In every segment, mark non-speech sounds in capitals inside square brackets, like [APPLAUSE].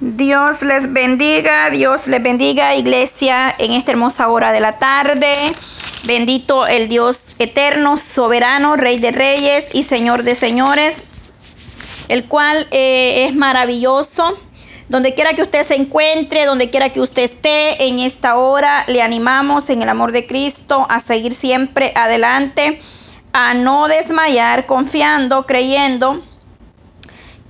Dios les bendiga, Dios les bendiga, iglesia, en esta hermosa hora de la tarde. Bendito el Dios eterno, soberano, Rey de Reyes y Señor de Señores, el cual eh, es maravilloso. Donde quiera que usted se encuentre, donde quiera que usted esté en esta hora, le animamos en el amor de Cristo a seguir siempre adelante, a no desmayar, confiando, creyendo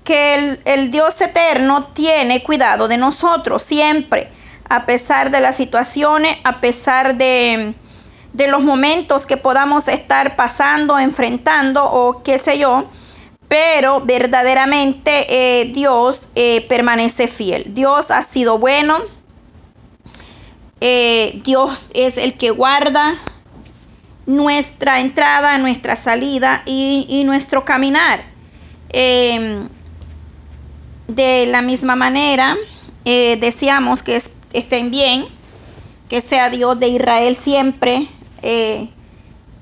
que el, Dios eterno tiene cuidado de nosotros siempre, a pesar de las situaciones, a pesar de, los momentos que podamos estar pasando, enfrentando o qué sé yo, pero verdaderamente eh, Dios eh, permanece fiel. Dios ha sido bueno. Eh, Dios es el que guarda nuestra entrada, nuestra salida y, y nuestro caminar. De la misma manera, eh, deseamos que estén bien, que sea Dios de Israel siempre, eh,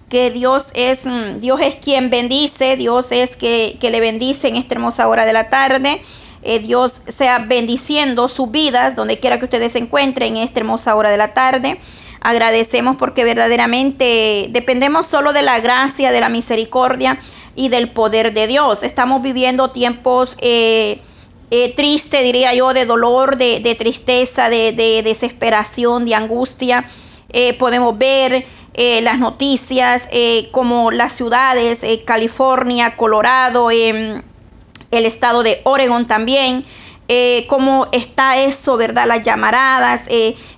que Dios es, mm, Dios es quien bendice, Dios es que, que le bendice en esta hermosa hora de la tarde. Eh, Dios sea bendiciendo sus vidas donde quiera que ustedes se encuentren en esta hermosa hora de la tarde. Agradecemos porque verdaderamente dependemos solo de la gracia, de la misericordia y del poder de Dios. Estamos viviendo tiempos eh, triste, diría yo, de dolor, de, tristeza, de, desesperación, de angustia. Eh, podemos ver eh, las noticias como las ciudades, California, Colorado, el estado de Oregon también. cómo está eso, ¿verdad? Las llamaradas,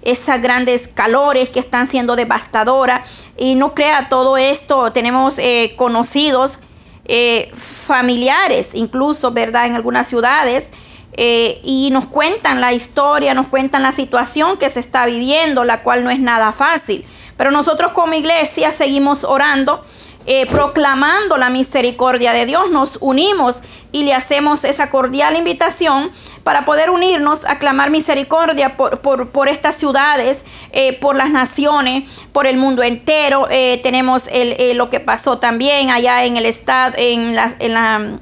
esas grandes calores que están siendo devastadoras. Y no crea todo esto, tenemos conocidos eh, familiares, incluso, ¿verdad? En algunas ciudades. Eh, y nos cuentan la historia, nos cuentan la situación que se está viviendo, la cual no es nada fácil. Pero nosotros como iglesia seguimos orando eh, proclamando la misericordia de Dios, nos unimos y le hacemos esa cordial invitación para poder unirnos a clamar misericordia por, por, estas ciudades, eh, por las naciones, por el mundo entero. Eh, tenemos el, lo que pasó también allá en el estado, en, la, en, la,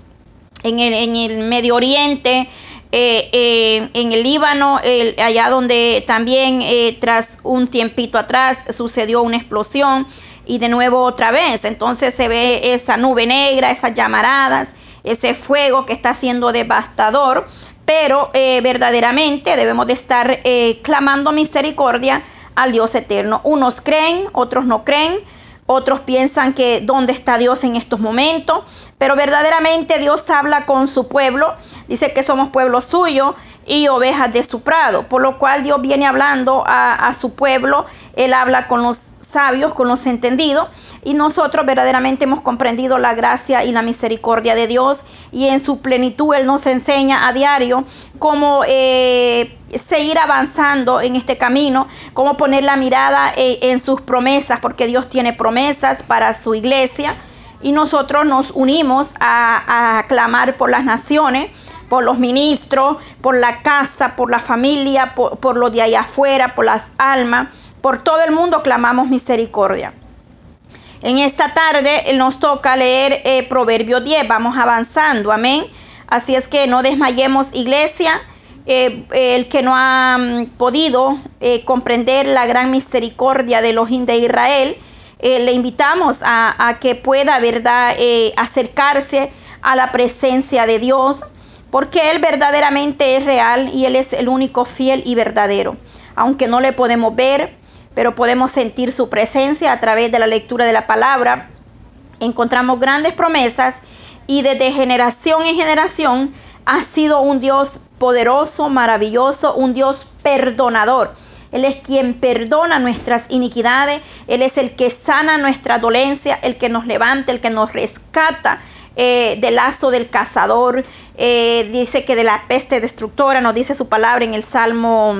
en, el, en el Medio Oriente. en el Líbano, allá donde también tras un tiempito atrás sucedió una explosión y de nuevo otra vez. Entonces se ve esa nube negra, esas llamaradas, ese fuego que está siendo devastador. Pero eh, verdaderamente debemos de estar eh, clamando misericordia al Dios eterno. Unos creen, otros no creen. Otros piensan que dónde está Dios en estos momentos, pero verdaderamente Dios habla con su pueblo, dice que somos pueblo suyo y ovejas de su prado, por lo cual Dios viene hablando a, a su pueblo, Él habla con los sabios, con los entendidos, y nosotros verdaderamente hemos comprendido la gracia y la misericordia de Dios, y en su plenitud Él nos enseña a diario cómo eh, seguir avanzando en este camino, cómo poner la mirada eh, en sus promesas, porque Dios tiene promesas para su iglesia, y nosotros nos unimos a, clamar por las naciones, por los ministros, por la casa, por la familia, por, por lo de allá afuera, por las almas por todo el mundo clamamos misericordia. En esta tarde nos toca leer eh, Proverbio 10. Vamos avanzando, amén. Así es que no desmayemos, iglesia. Eh, el que no ha mm, podido eh, comprender la gran misericordia de los de Israel, le invitamos a, a, que pueda, ¿verdad?, acercarse a la presencia de Dios, porque Él verdaderamente es real y Él es el único fiel y verdadero. Aunque no le podemos ver, pero podemos sentir su presencia a través de la lectura de la palabra. Encontramos grandes promesas y desde generación en generación ha sido un Dios poderoso, maravilloso, un Dios perdonador. Él es quien perdona nuestras iniquidades, Él es el que sana nuestra dolencia, el que nos levanta, el que nos rescata eh, del lazo del cazador. Eh, dice que de la peste destructora, nos dice su palabra en el Salmo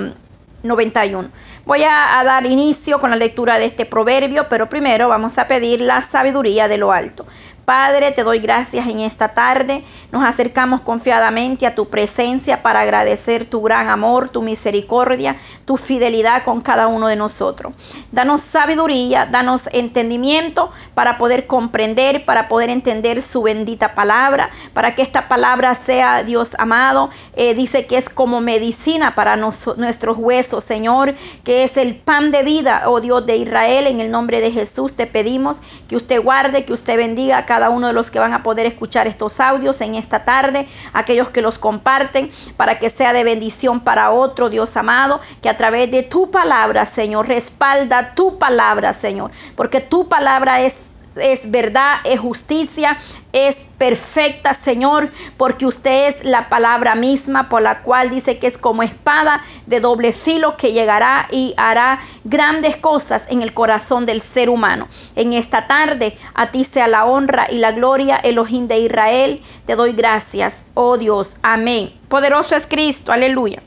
91. Voy a, dar inicio con la lectura de este proverbio, pero primero vamos a pedir la sabiduría de lo alto. Padre, te doy gracias en esta tarde. Nos acercamos confiadamente a tu presencia para agradecer tu gran amor, tu misericordia, tu fidelidad con cada uno de nosotros. Danos sabiduría, danos entendimiento para poder comprender, para poder entender su bendita palabra, para que esta palabra sea, Dios amado, eh, dice que es como medicina para nuestros huesos, Señor, que es el pan de vida, oh Dios de Israel, en el nombre de Jesús te pedimos que usted guarde, que usted bendiga a cada uno de los que van a poder escuchar estos audios en esta tarde, aquellos que los comparten, para que sea de bendición para otro, Dios amado, que a través de tu palabra, Señor, respalda tu palabra, Señor, porque tu palabra es es verdad, es justicia, es perfecta, Señor, porque usted es la palabra misma por la cual dice que es como espada de doble filo que llegará y hará grandes cosas en el corazón del ser humano. En esta tarde a ti sea la honra y la gloria, Elohim de Israel. Te doy gracias, oh Dios. Amén. Poderoso es Cristo, aleluya.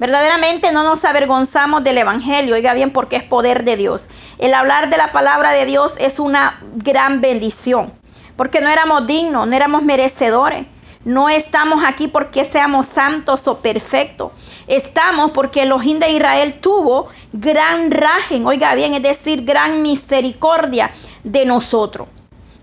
Verdaderamente no nos avergonzamos del Evangelio, oiga bien, porque es poder de Dios. El hablar de la palabra de Dios es una gran bendición, porque no éramos dignos, no éramos merecedores. No estamos aquí porque seamos santos o perfectos. Estamos porque el ojín de Israel tuvo gran rajen, oiga bien, es decir, gran misericordia de nosotros.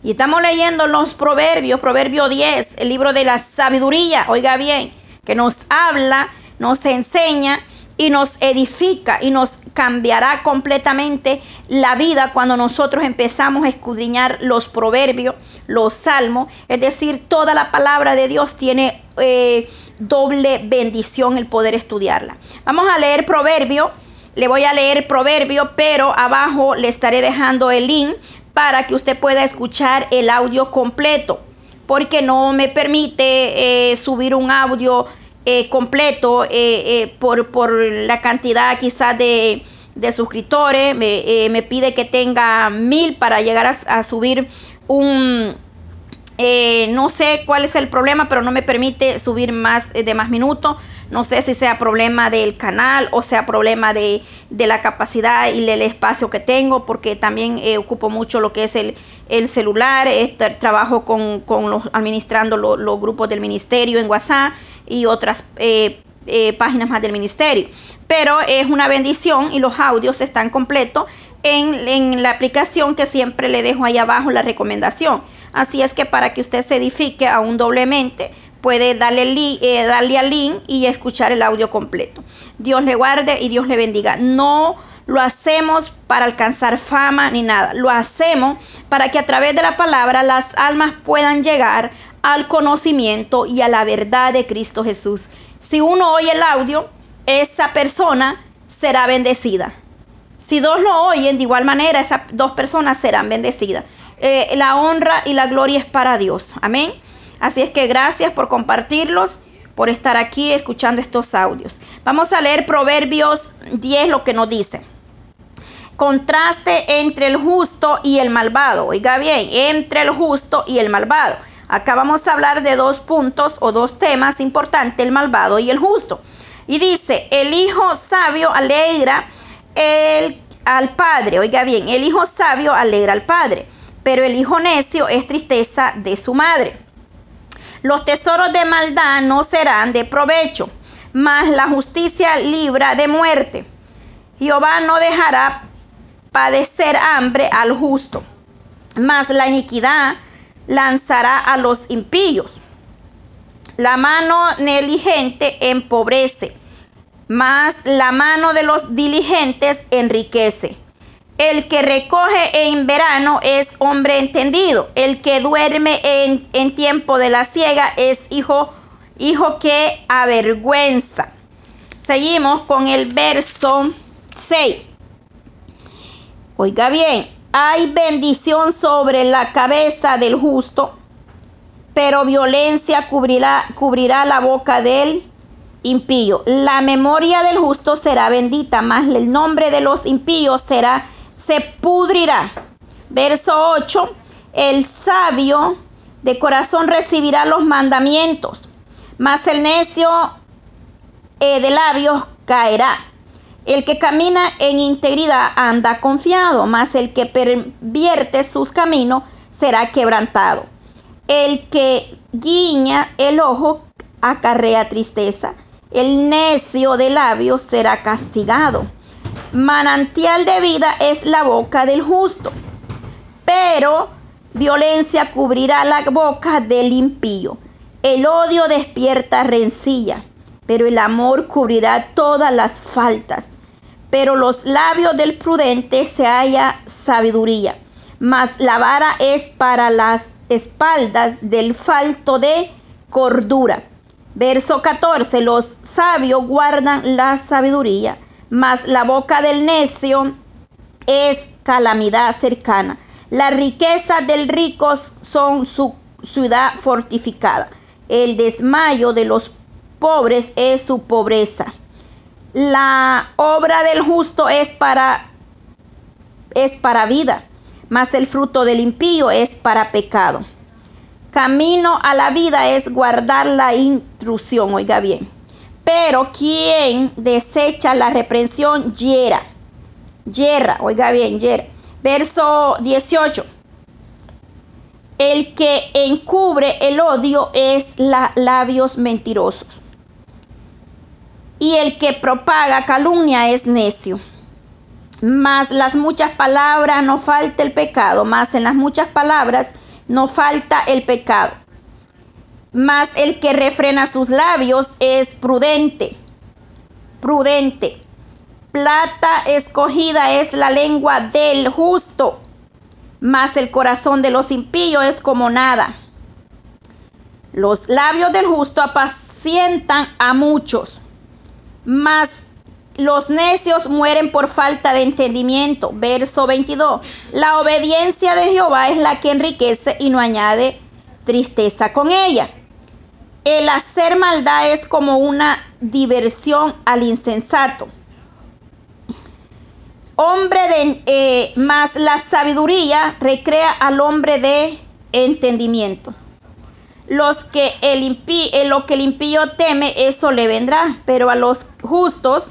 Y estamos leyendo los proverbios, proverbio 10, el libro de la sabiduría, oiga bien, que nos habla nos enseña y nos edifica y nos cambiará completamente la vida cuando nosotros empezamos a escudriñar los proverbios, los salmos, es decir, toda la palabra de Dios tiene eh, doble bendición el poder estudiarla. Vamos a leer proverbio, le voy a leer proverbio, pero abajo le estaré dejando el link para que usted pueda escuchar el audio completo, porque no me permite eh, subir un audio eh, completo eh, eh, por, por, la cantidad quizás de, de suscriptores. Me, me, pide que tenga mil para llegar a, subir un... no sé cuál es el problema, pero no me permite subir más de más minutos. No sé si sea problema del canal o sea problema de, de la capacidad y el espacio que tengo, porque también ocupo mucho lo que es el, el celular, este, trabajo con, con los, administrando los grupos del ministerio en WhatsApp y otras eh, eh, páginas más del ministerio. Pero es una bendición y los audios están completos en, la aplicación que siempre le dejo ahí abajo la recomendación. Así es que para que usted se edifique aún doblemente, puede darle, eh, darle al link y escuchar el audio completo. Dios le guarde y Dios le bendiga. No lo hacemos para alcanzar fama ni nada. Lo hacemos para que a través de la palabra las almas puedan llegar al conocimiento y a la verdad de Cristo Jesús. Si uno oye el audio, esa persona será bendecida. Si dos lo oyen, de igual manera, esas dos personas serán bendecidas. Eh, la honra y la gloria es para Dios. Amén. Así es que gracias por compartirlos, por estar aquí escuchando estos audios. Vamos a leer Proverbios 10, lo que nos dice. Contraste entre el justo y el malvado. Oiga bien, entre el justo y el malvado. Acá vamos a hablar de dos puntos o dos temas importantes, el malvado y el justo. Y dice, el hijo sabio alegra el, al padre. Oiga bien, el hijo sabio alegra al padre, pero el hijo necio es tristeza de su madre. Los tesoros de maldad no serán de provecho, mas la justicia libra de muerte. Jehová no dejará padecer hambre al justo, mas la iniquidad lanzará a los impíos. La mano negligente empobrece, mas la mano de los diligentes enriquece. El que recoge en verano es hombre entendido. El que duerme en, en tiempo de la ciega es hijo, hijo que avergüenza. Seguimos con el verso 6. Oiga bien, hay bendición sobre la cabeza del justo, pero violencia cubrirá, cubrirá la boca del impío. La memoria del justo será bendita, mas el nombre de los impíos será, se pudrirá. Verso 8, el sabio de corazón recibirá los mandamientos, mas el necio eh, de labios caerá. El que camina en integridad anda confiado, mas el que pervierte sus caminos será quebrantado. El que guiña el ojo acarrea tristeza. El necio de labios será castigado. Manantial de vida es la boca del justo, pero violencia cubrirá la boca del impío. El odio despierta rencilla, pero el amor cubrirá todas las faltas. Pero los labios del prudente se halla sabiduría, mas la vara es para las espaldas del falto de cordura. Verso 14, los sabios guardan la sabiduría, mas la boca del necio es calamidad cercana. Las riquezas del rico son su ciudad fortificada. El desmayo de los pobres es su pobreza. La obra del justo es para es para vida, mas el fruto del impío es para pecado. Camino a la vida es guardar la intrusión, oiga bien. Pero quien desecha la reprensión, hiera. Hierra, oiga bien, hiera. Verso 18. El que encubre el odio es la, labios mentirosos. Y el que propaga calumnia es necio. Mas las muchas palabras no falta el pecado, mas en las muchas palabras no falta el pecado. Mas el que refrena sus labios es prudente. Prudente. Plata escogida es la lengua del justo, mas el corazón de los impíos es como nada. Los labios del justo apacientan a muchos, mas los necios mueren por falta de entendimiento. Verso 22. La obediencia de Jehová es la que enriquece y no añade tristeza con ella. El hacer maldad es como una diversión al insensato. Hombre de eh, más la sabiduría recrea al hombre de entendimiento. Los que el eh, lo que el impío teme, eso le vendrá, pero a los justos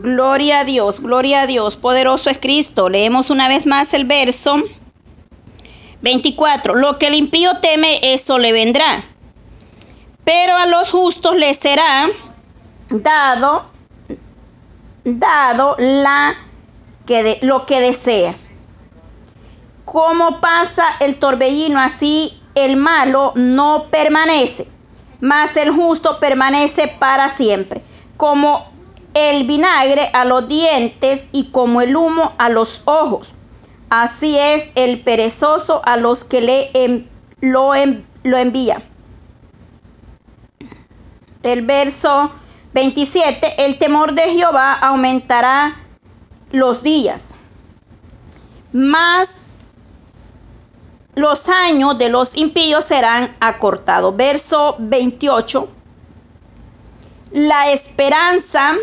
Gloria a Dios, gloria a Dios, poderoso es Cristo. Leemos una vez más el verso 24. Lo que el impío teme, eso le vendrá. Pero a los justos les será dado, dado la que lo que desea. Como pasa el torbellino, así el malo no permanece, mas el justo permanece para siempre. Como el vinagre a los dientes y como el humo a los ojos. Así es el perezoso a los que le lo, lo envía. El verso 27, el temor de Jehová aumentará los días, más los años de los impíos serán acortados. Verso 28, la esperanza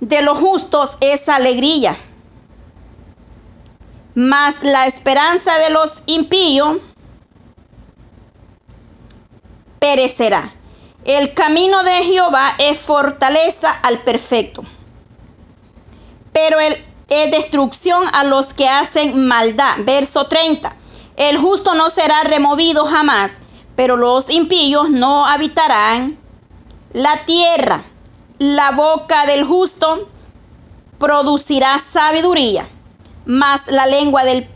de los justos es alegría, mas la esperanza de los impíos perecerá. El camino de Jehová es fortaleza al perfecto, pero es destrucción a los que hacen maldad. Verso 30. El justo no será removido jamás, pero los impíos no habitarán la tierra la boca del justo producirá sabiduría, mas la lengua, del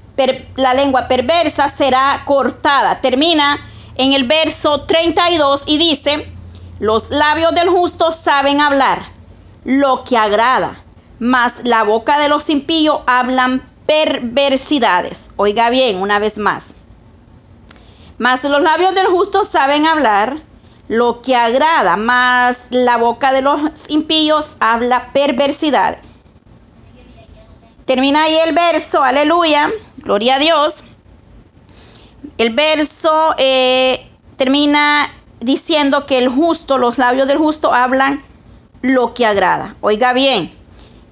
la lengua perversa será cortada. Termina en el verso 32 y dice, los labios del justo saben hablar lo que agrada, mas la boca de los impíos hablan perversidades. Oiga bien, una vez más. Mas los labios del justo saben hablar lo que agrada, más la boca de los impíos habla perversidad. Termina ahí el verso, aleluya, gloria a Dios. El verso eh, termina diciendo que el justo, los labios del justo hablan lo que agrada. Oiga bien,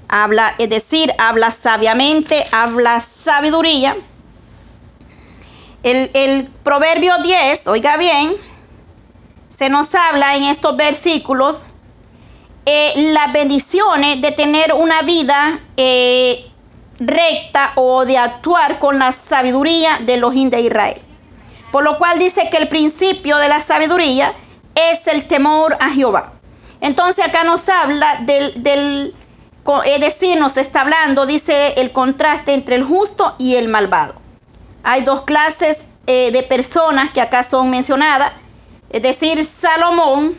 habla, es decir, habla sabiamente, habla sabiduría. El, el proverbio 10, oiga bien, se nos habla en estos versículos eh, las bendiciones de tener una vida eh, recta o de actuar con la sabiduría de los de Israel. Por lo cual dice que el principio de la sabiduría es el temor a Jehová. Entonces acá nos habla del, del es decir, nos está hablando, dice el contraste entre el justo y el malvado. Hay dos clases eh, de personas que acá son mencionadas. Es decir, Salomón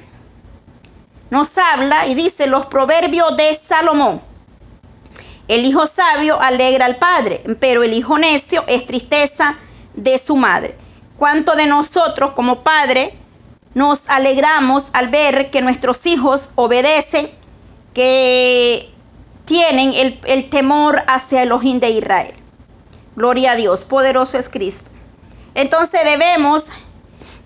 nos habla y dice los proverbios de Salomón. El hijo sabio alegra al padre, pero el hijo necio es tristeza de su madre. ¿Cuánto de nosotros como padre nos alegramos al ver que nuestros hijos obedecen, que tienen el, el temor hacia el ojín de Israel? Gloria a Dios, poderoso es Cristo. Entonces debemos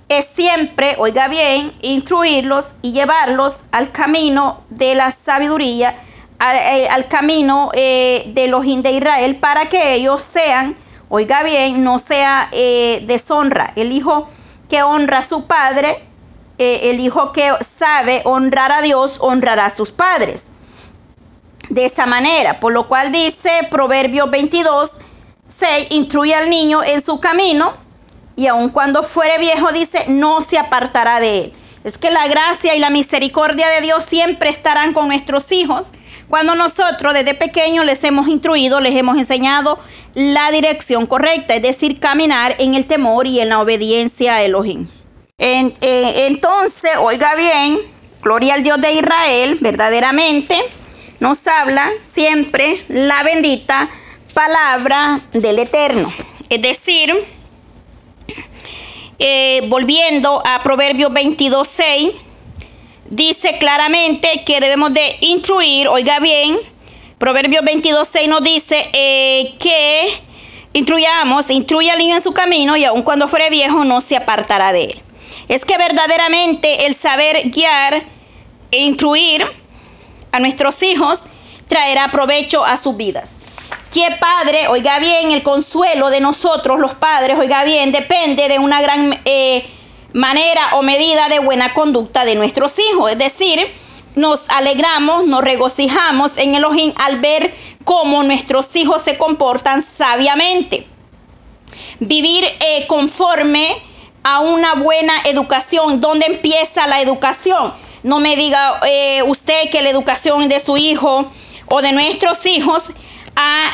es siempre, oiga bien, instruirlos y llevarlos al camino de la sabiduría, al, eh, camino eh, de los de Israel, para que ellos sean, oiga bien, no sea eh, deshonra. El hijo que honra a su padre, el hijo que sabe honrar a Dios, honrará a sus padres. De esa manera, por lo cual dice Proverbio 22, 6, instruye al niño en su camino y aun cuando fuere viejo, dice, no se apartará de él. Es que la gracia y la misericordia de Dios siempre estarán con nuestros hijos. Cuando nosotros desde pequeños les hemos instruido, les hemos enseñado la dirección correcta, es decir, caminar en el temor y en la obediencia a Elohim. Eh, entonces, oiga bien, gloria al Dios de Israel, verdaderamente nos habla siempre la bendita palabra del Eterno. Es decir, eh, volviendo a Proverbios 22.6, dice claramente que debemos de instruir, oiga bien, Proverbios 22.6 nos dice eh, que instruyamos, instruye al niño en su camino y aun cuando fuere viejo no se apartará de él. Es que verdaderamente el saber guiar e instruir a nuestros hijos traerá provecho a sus vidas que padre, oiga bien, el consuelo de nosotros los padres, oiga bien, depende de una gran eh, manera o medida de buena conducta de nuestros hijos. Es decir, nos alegramos, nos regocijamos en Elohim al ver cómo nuestros hijos se comportan sabiamente. Vivir eh, conforme a una buena educación. ¿Dónde empieza la educación? No me diga eh, usted que la educación de su hijo o de nuestros hijos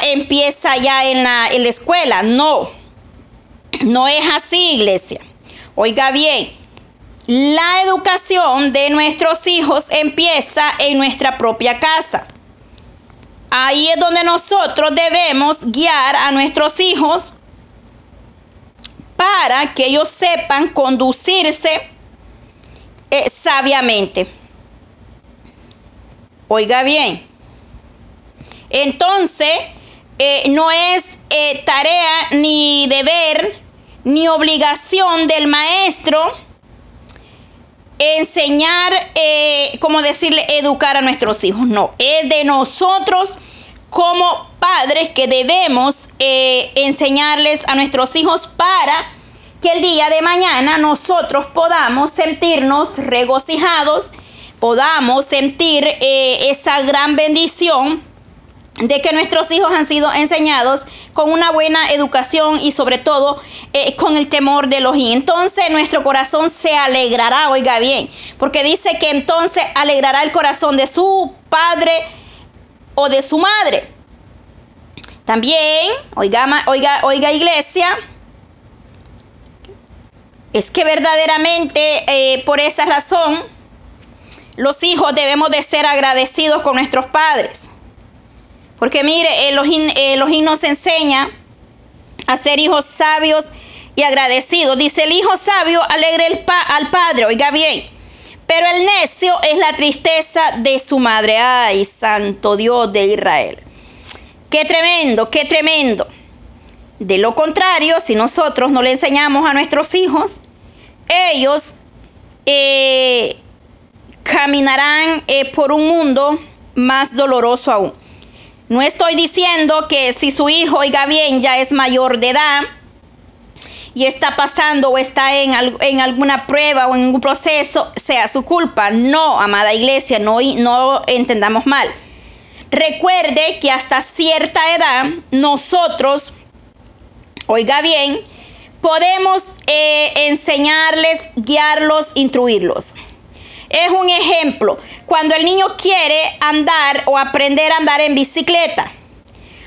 empieza ya en la, en la escuela. No, no es así, iglesia. Oiga bien, la educación de nuestros hijos empieza en nuestra propia casa. Ahí es donde nosotros debemos guiar a nuestros hijos para que ellos sepan conducirse eh, sabiamente. Oiga bien, entonces, eh, no es eh, tarea ni deber ni obligación del maestro enseñar, eh, como decirle, educar a nuestros hijos. No, es de nosotros como padres que debemos enseñarles a nuestros hijos para que el día de mañana nosotros podamos sentirnos regocijados, podamos sentir esa gran bendición de que nuestros hijos han sido enseñados con una buena educación y sobre todo eh, con el temor de los y entonces nuestro corazón se alegrará, oiga bien, porque dice que entonces alegrará el corazón de su padre o de su madre. También, oiga, oiga, oiga iglesia, es que verdaderamente eh, por esa razón los hijos debemos de ser agradecidos con nuestros padres. Porque mire, Elohim, nos enseña a ser hijos sabios y agradecidos. Dice, el hijo sabio alegre el al padre, oiga bien. Pero el necio es la tristeza de su madre. Ay, santo Dios de Israel. Qué tremendo, qué tremendo. De lo contrario, si nosotros no le enseñamos a nuestros hijos, ellos eh, caminarán eh, por un mundo más doloroso aún. No estoy diciendo que si su hijo, oiga bien, ya es mayor de edad y está pasando o está en, en alguna prueba o en un proceso, sea su culpa. No, amada iglesia, no, no entendamos mal. Recuerde que hasta cierta edad nosotros, oiga bien, podemos eh, enseñarles, guiarlos, instruirlos. Es un ejemplo, cuando el niño quiere andar o aprender a andar en bicicleta,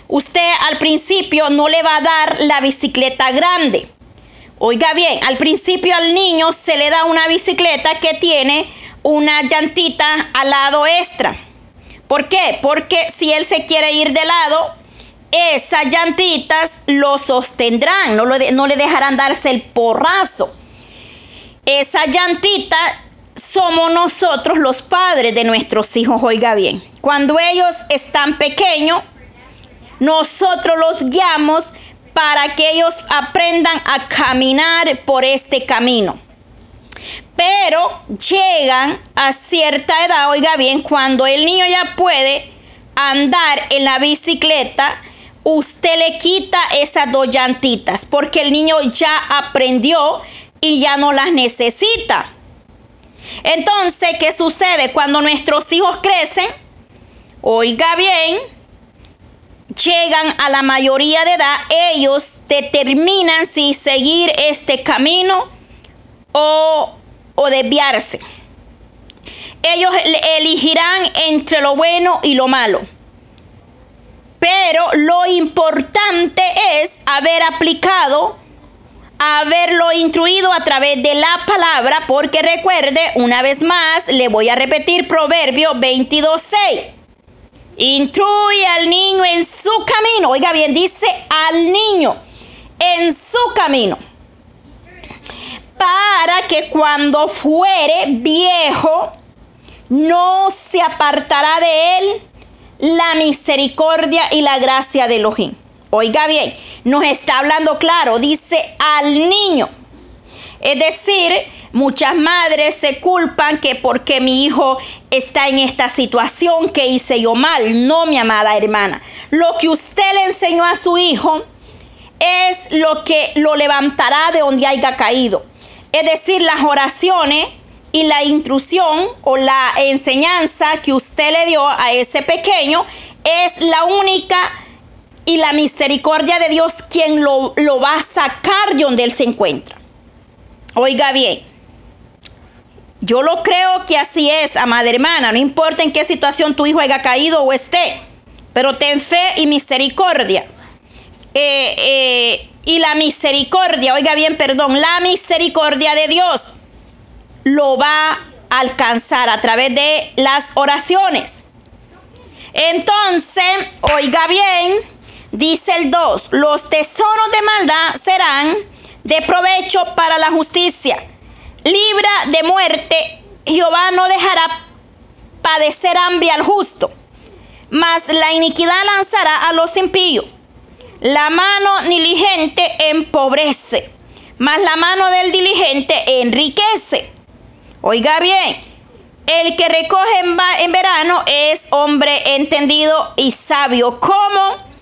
usted al principio no le va a dar la bicicleta grande. Oiga bien, al principio al niño se le da una bicicleta que tiene una llantita al lado extra. ¿Por qué? Porque si él se quiere ir de lado, esas llantitas lo sostendrán, no, no le dejarán darse el porrazo. Esa llantita somos nosotros los padres de nuestros hijos, oiga bien. Cuando ellos están pequeños, nosotros los guiamos para que ellos aprendan a caminar por este camino. Pero llegan a cierta edad, oiga bien, cuando el niño ya puede andar en la bicicleta, usted le quita esas dos llantitas porque el niño ya aprendió y ya no las necesita. Entonces, ¿qué sucede cuando nuestros hijos crecen? Oiga bien, llegan a la mayoría de edad, ellos determinan si seguir este camino o, o desviarse. Ellos elegirán entre lo bueno y lo malo. Pero lo importante es haber aplicado haberlo instruido a través de la palabra, porque recuerde, una vez más, le voy a repetir Proverbio 22.6. Instruye al niño en su camino. Oiga bien, dice al niño en su camino. Para que cuando fuere viejo, no se apartará de él la misericordia y la gracia de Elohim. Oiga bien, nos está hablando claro, dice al niño. Es decir, muchas madres se culpan que porque mi hijo está en esta situación que hice yo mal. No, mi amada hermana. Lo que usted le enseñó a su hijo es lo que lo levantará de donde haya caído. Es decir, las oraciones y la instrucción o la enseñanza que usted le dio a ese pequeño es la única y la misericordia de Dios quien lo, va a sacar de donde él se encuentra. Oiga bien, yo lo creo que así es, amada hermana, no importa en qué situación tu hijo haya caído o esté, pero ten fe y misericordia. Eh, eh, y la misericordia, oiga bien, perdón, la misericordia de Dios lo va a alcanzar a través de las oraciones. Entonces, oiga bien, Dice el 2, los tesoros de maldad serán de provecho para la justicia. Libra de muerte, Jehová no dejará padecer hambre al justo, mas la iniquidad lanzará a los impíos. La mano diligente empobrece, mas la mano del diligente enriquece. Oiga bien, el que recoge en, verano es hombre entendido y sabio. ¿Cómo?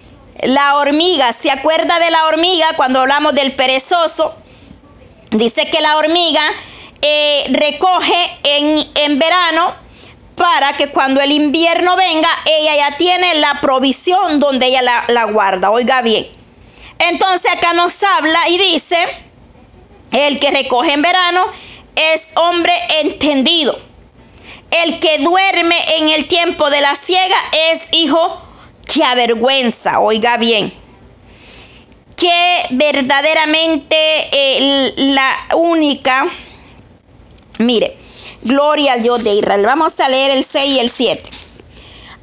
La hormiga, ¿se acuerda de la hormiga cuando hablamos del perezoso? Dice que la hormiga eh, recoge en, en verano para que cuando el invierno venga, ella ya tiene la provisión donde ella la, la, guarda. Oiga bien. Entonces acá nos habla y dice, el que recoge en verano es hombre entendido. El que duerme en el tiempo de la ciega es hijo que avergüenza, oiga bien, que verdaderamente eh, la única, mire, gloria al Dios de Israel. Vamos a leer el 6 y el 7.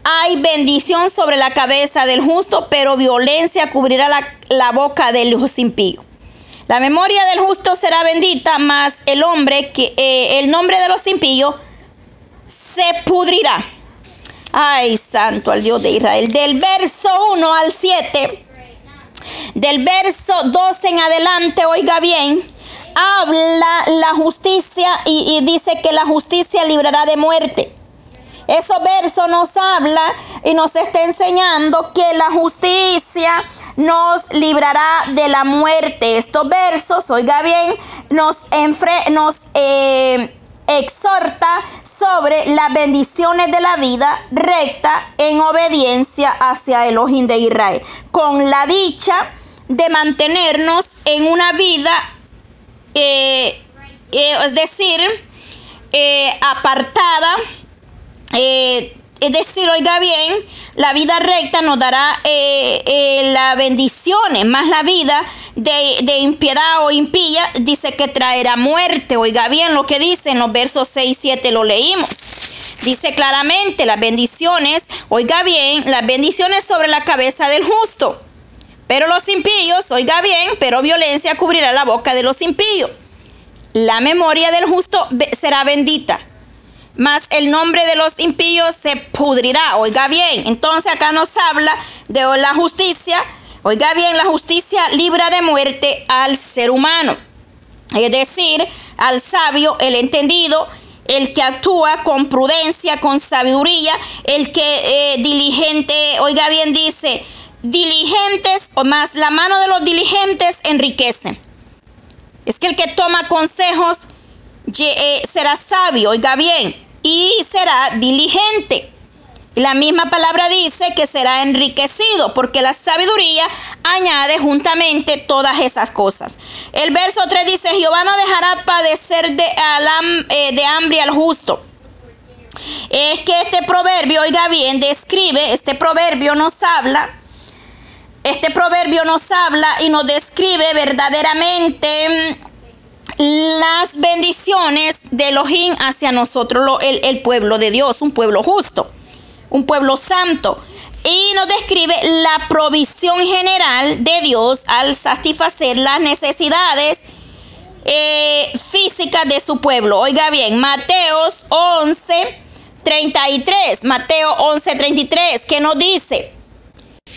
Hay bendición sobre la cabeza del justo, pero violencia cubrirá la, boca del impío. La memoria del justo será bendita, mas el hombre que eh, el nombre de los impíos se pudrirá. Ay, santo al Dios de Israel. Del verso 1 al 7, del verso 2 en adelante, oiga bien, habla la justicia y, y dice que la justicia librará de muerte. Esos versos nos habla y nos está enseñando que la justicia nos librará de la muerte. Estos versos, oiga bien, nos, nos eh, exhorta sobre las bendiciones de la vida recta en obediencia hacia Elohim de Israel, con la dicha de mantenernos en una vida, eh, eh, es decir, apartada, es decir, oiga bien, la vida recta nos dará eh, eh, las bendiciones, más la vida de, impiedad o impía dice que traerá muerte. Oiga bien lo que dice en los versos 6 y 7 lo leímos. Dice claramente las bendiciones, oiga bien, las bendiciones sobre la cabeza del justo. Pero los impíos, oiga bien, pero violencia cubrirá la boca de los impíos. La memoria del justo será bendita mas el nombre de los impíos se pudrirá. Oiga bien, entonces acá nos habla de la justicia. Oiga bien, la justicia libra de muerte al ser humano. Es decir, al sabio, el entendido, el que actúa con prudencia, con sabiduría, el que eh, diligente, oiga bien, dice, diligentes o más la mano de los diligentes enriquece. Es que el que toma consejos será sabio, oiga bien y será diligente. La misma palabra dice que será enriquecido, porque la sabiduría añade juntamente todas esas cosas. El verso 3 dice, Jehová no dejará padecer de, eh, de hambre al justo. Es que este proverbio, oiga bien, describe, este proverbio nos habla, este proverbio nos habla y nos describe verdaderamente las bendiciones de Elohim hacia nosotros, el, pueblo de Dios, un pueblo justo, un pueblo santo. Y nos describe la provisión general de Dios al satisfacer las necesidades eh, físicas de su pueblo. Oiga bien, Mateos 11, 33. Mateo 11, 33, que nos dice,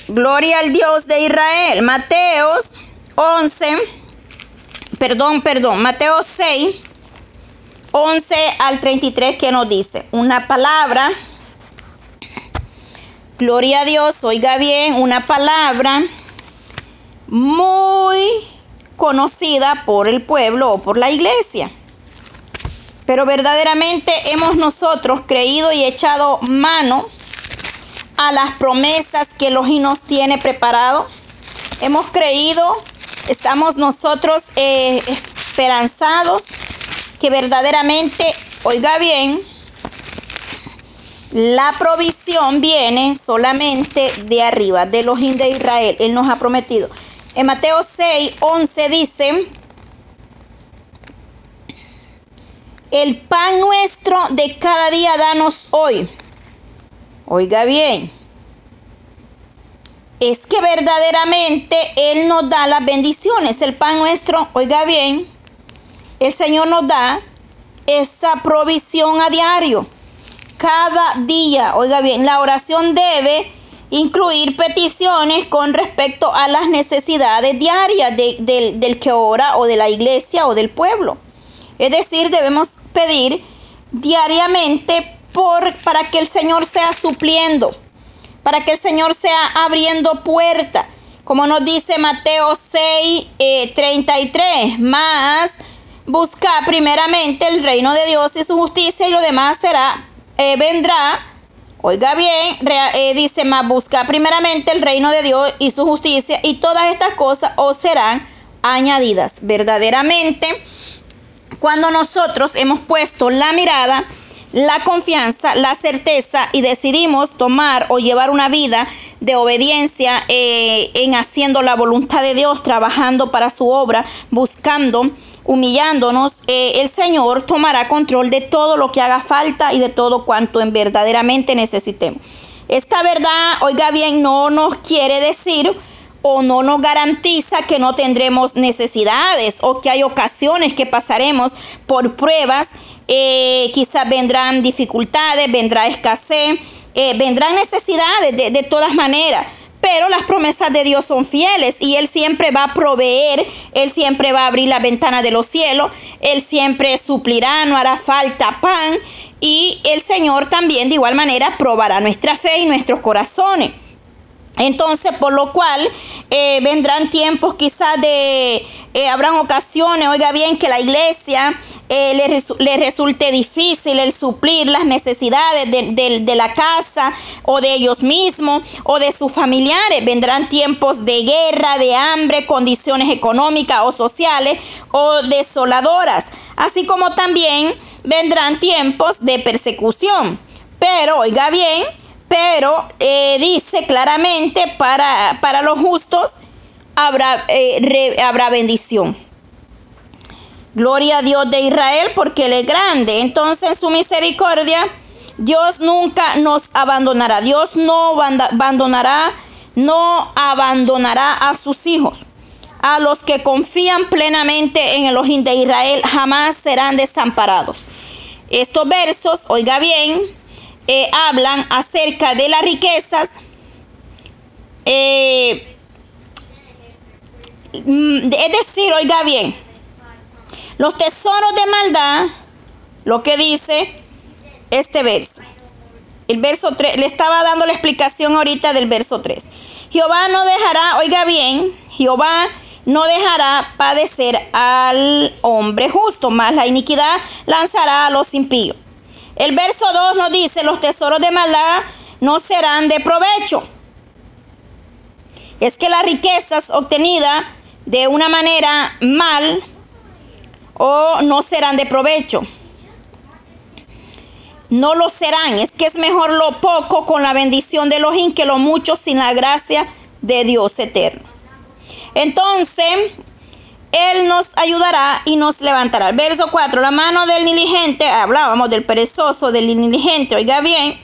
Gloria al Dios de Israel. Mateos 11, perdón, perdón, Mateo 6, 11 al 33 que nos dice, una palabra, gloria a Dios, oiga bien, una palabra muy conocida por el pueblo o por la iglesia. Pero verdaderamente hemos nosotros creído y echado mano a las promesas que los nos tiene preparado. Hemos creído estamos nosotros eh, esperanzados que verdaderamente, oiga bien, la provisión viene solamente de arriba, de los de Israel. Él nos ha prometido. En Mateo 6, 11 dice, el pan nuestro de cada día danos hoy. Oiga bien, es que verdaderamente Él nos da las bendiciones. El pan nuestro, oiga bien, el Señor nos da esa provisión a diario. Cada día, oiga bien, la oración debe incluir peticiones con respecto a las necesidades diarias del que ora o de la iglesia o del pueblo. Es decir, debemos pedir diariamente por, para que el Señor sea supliendo para que el Señor sea abriendo puertas. Como nos dice Mateo 6, 33, eh, más busca primeramente el reino de Dios y su justicia y lo demás será, eh, vendrá. Oiga bien, eh, dice más, busca primeramente el reino de Dios y su justicia y todas estas cosas os serán añadidas. Verdaderamente, cuando nosotros hemos puesto la mirada la confianza, la certeza y decidimos tomar o llevar una vida de obediencia eh, en haciendo la voluntad de Dios, trabajando para su obra, buscando, humillándonos, eh, el Señor tomará control de todo lo que haga falta y de todo cuanto en verdaderamente necesitemos. Esta verdad, oiga bien, no nos quiere decir o no nos garantiza que no tendremos necesidades o que hay ocasiones que pasaremos por pruebas eh, quizás vendrán dificultades, vendrá escasez, eh, vendrán necesidades de, de todas maneras pero las promesas de Dios son fieles y Él siempre va a proveer, Él siempre va a abrir la ventana de los cielos, Él siempre suplirá, no hará falta pan y el Señor también de igual manera probará nuestra fe y nuestros corazones. Entonces, por lo cual eh, vendrán tiempos quizás de, eh, habrán ocasiones, oiga bien, que la iglesia eh, le, resulte difícil el suplir las necesidades de, de, la casa o de ellos mismos o de sus familiares. Vendrán tiempos de guerra, de hambre, condiciones económicas o sociales o desoladoras, así como también vendrán tiempos de persecución. Pero, oiga bien, pero eh, dice claramente para, para, los justos habrá, eh, habrá bendición. Gloria a Dios de Israel porque Él es grande. Entonces en su misericordia Dios nunca nos abandonará. Dios no abandonará, no abandonará a sus hijos. A los que confían plenamente en el Ojín de Israel jamás serán desamparados. Estos versos, oiga bien, eh, hablan acerca de las riquezas. Eh, mm, es decir, oiga bien, los tesoros de maldad, lo que dice este verso. El verso 3, le estaba dando la explicación ahorita del verso 3. Jehová no dejará, oiga bien, Jehová no dejará padecer al hombre justo, más la iniquidad lanzará a los impíos. El verso 2 nos dice, los tesoros de maldad no serán de provecho. Es que las riquezas obtenidas de una manera mal o no serán de provecho. No lo serán. Es que es mejor lo poco con la bendición de los que lo mucho sin la gracia de Dios eterno. Entonces, él nos ayudará y nos levantará. Verso 4, la mano del diligente, hablábamos del perezoso, del diligente, oiga bien.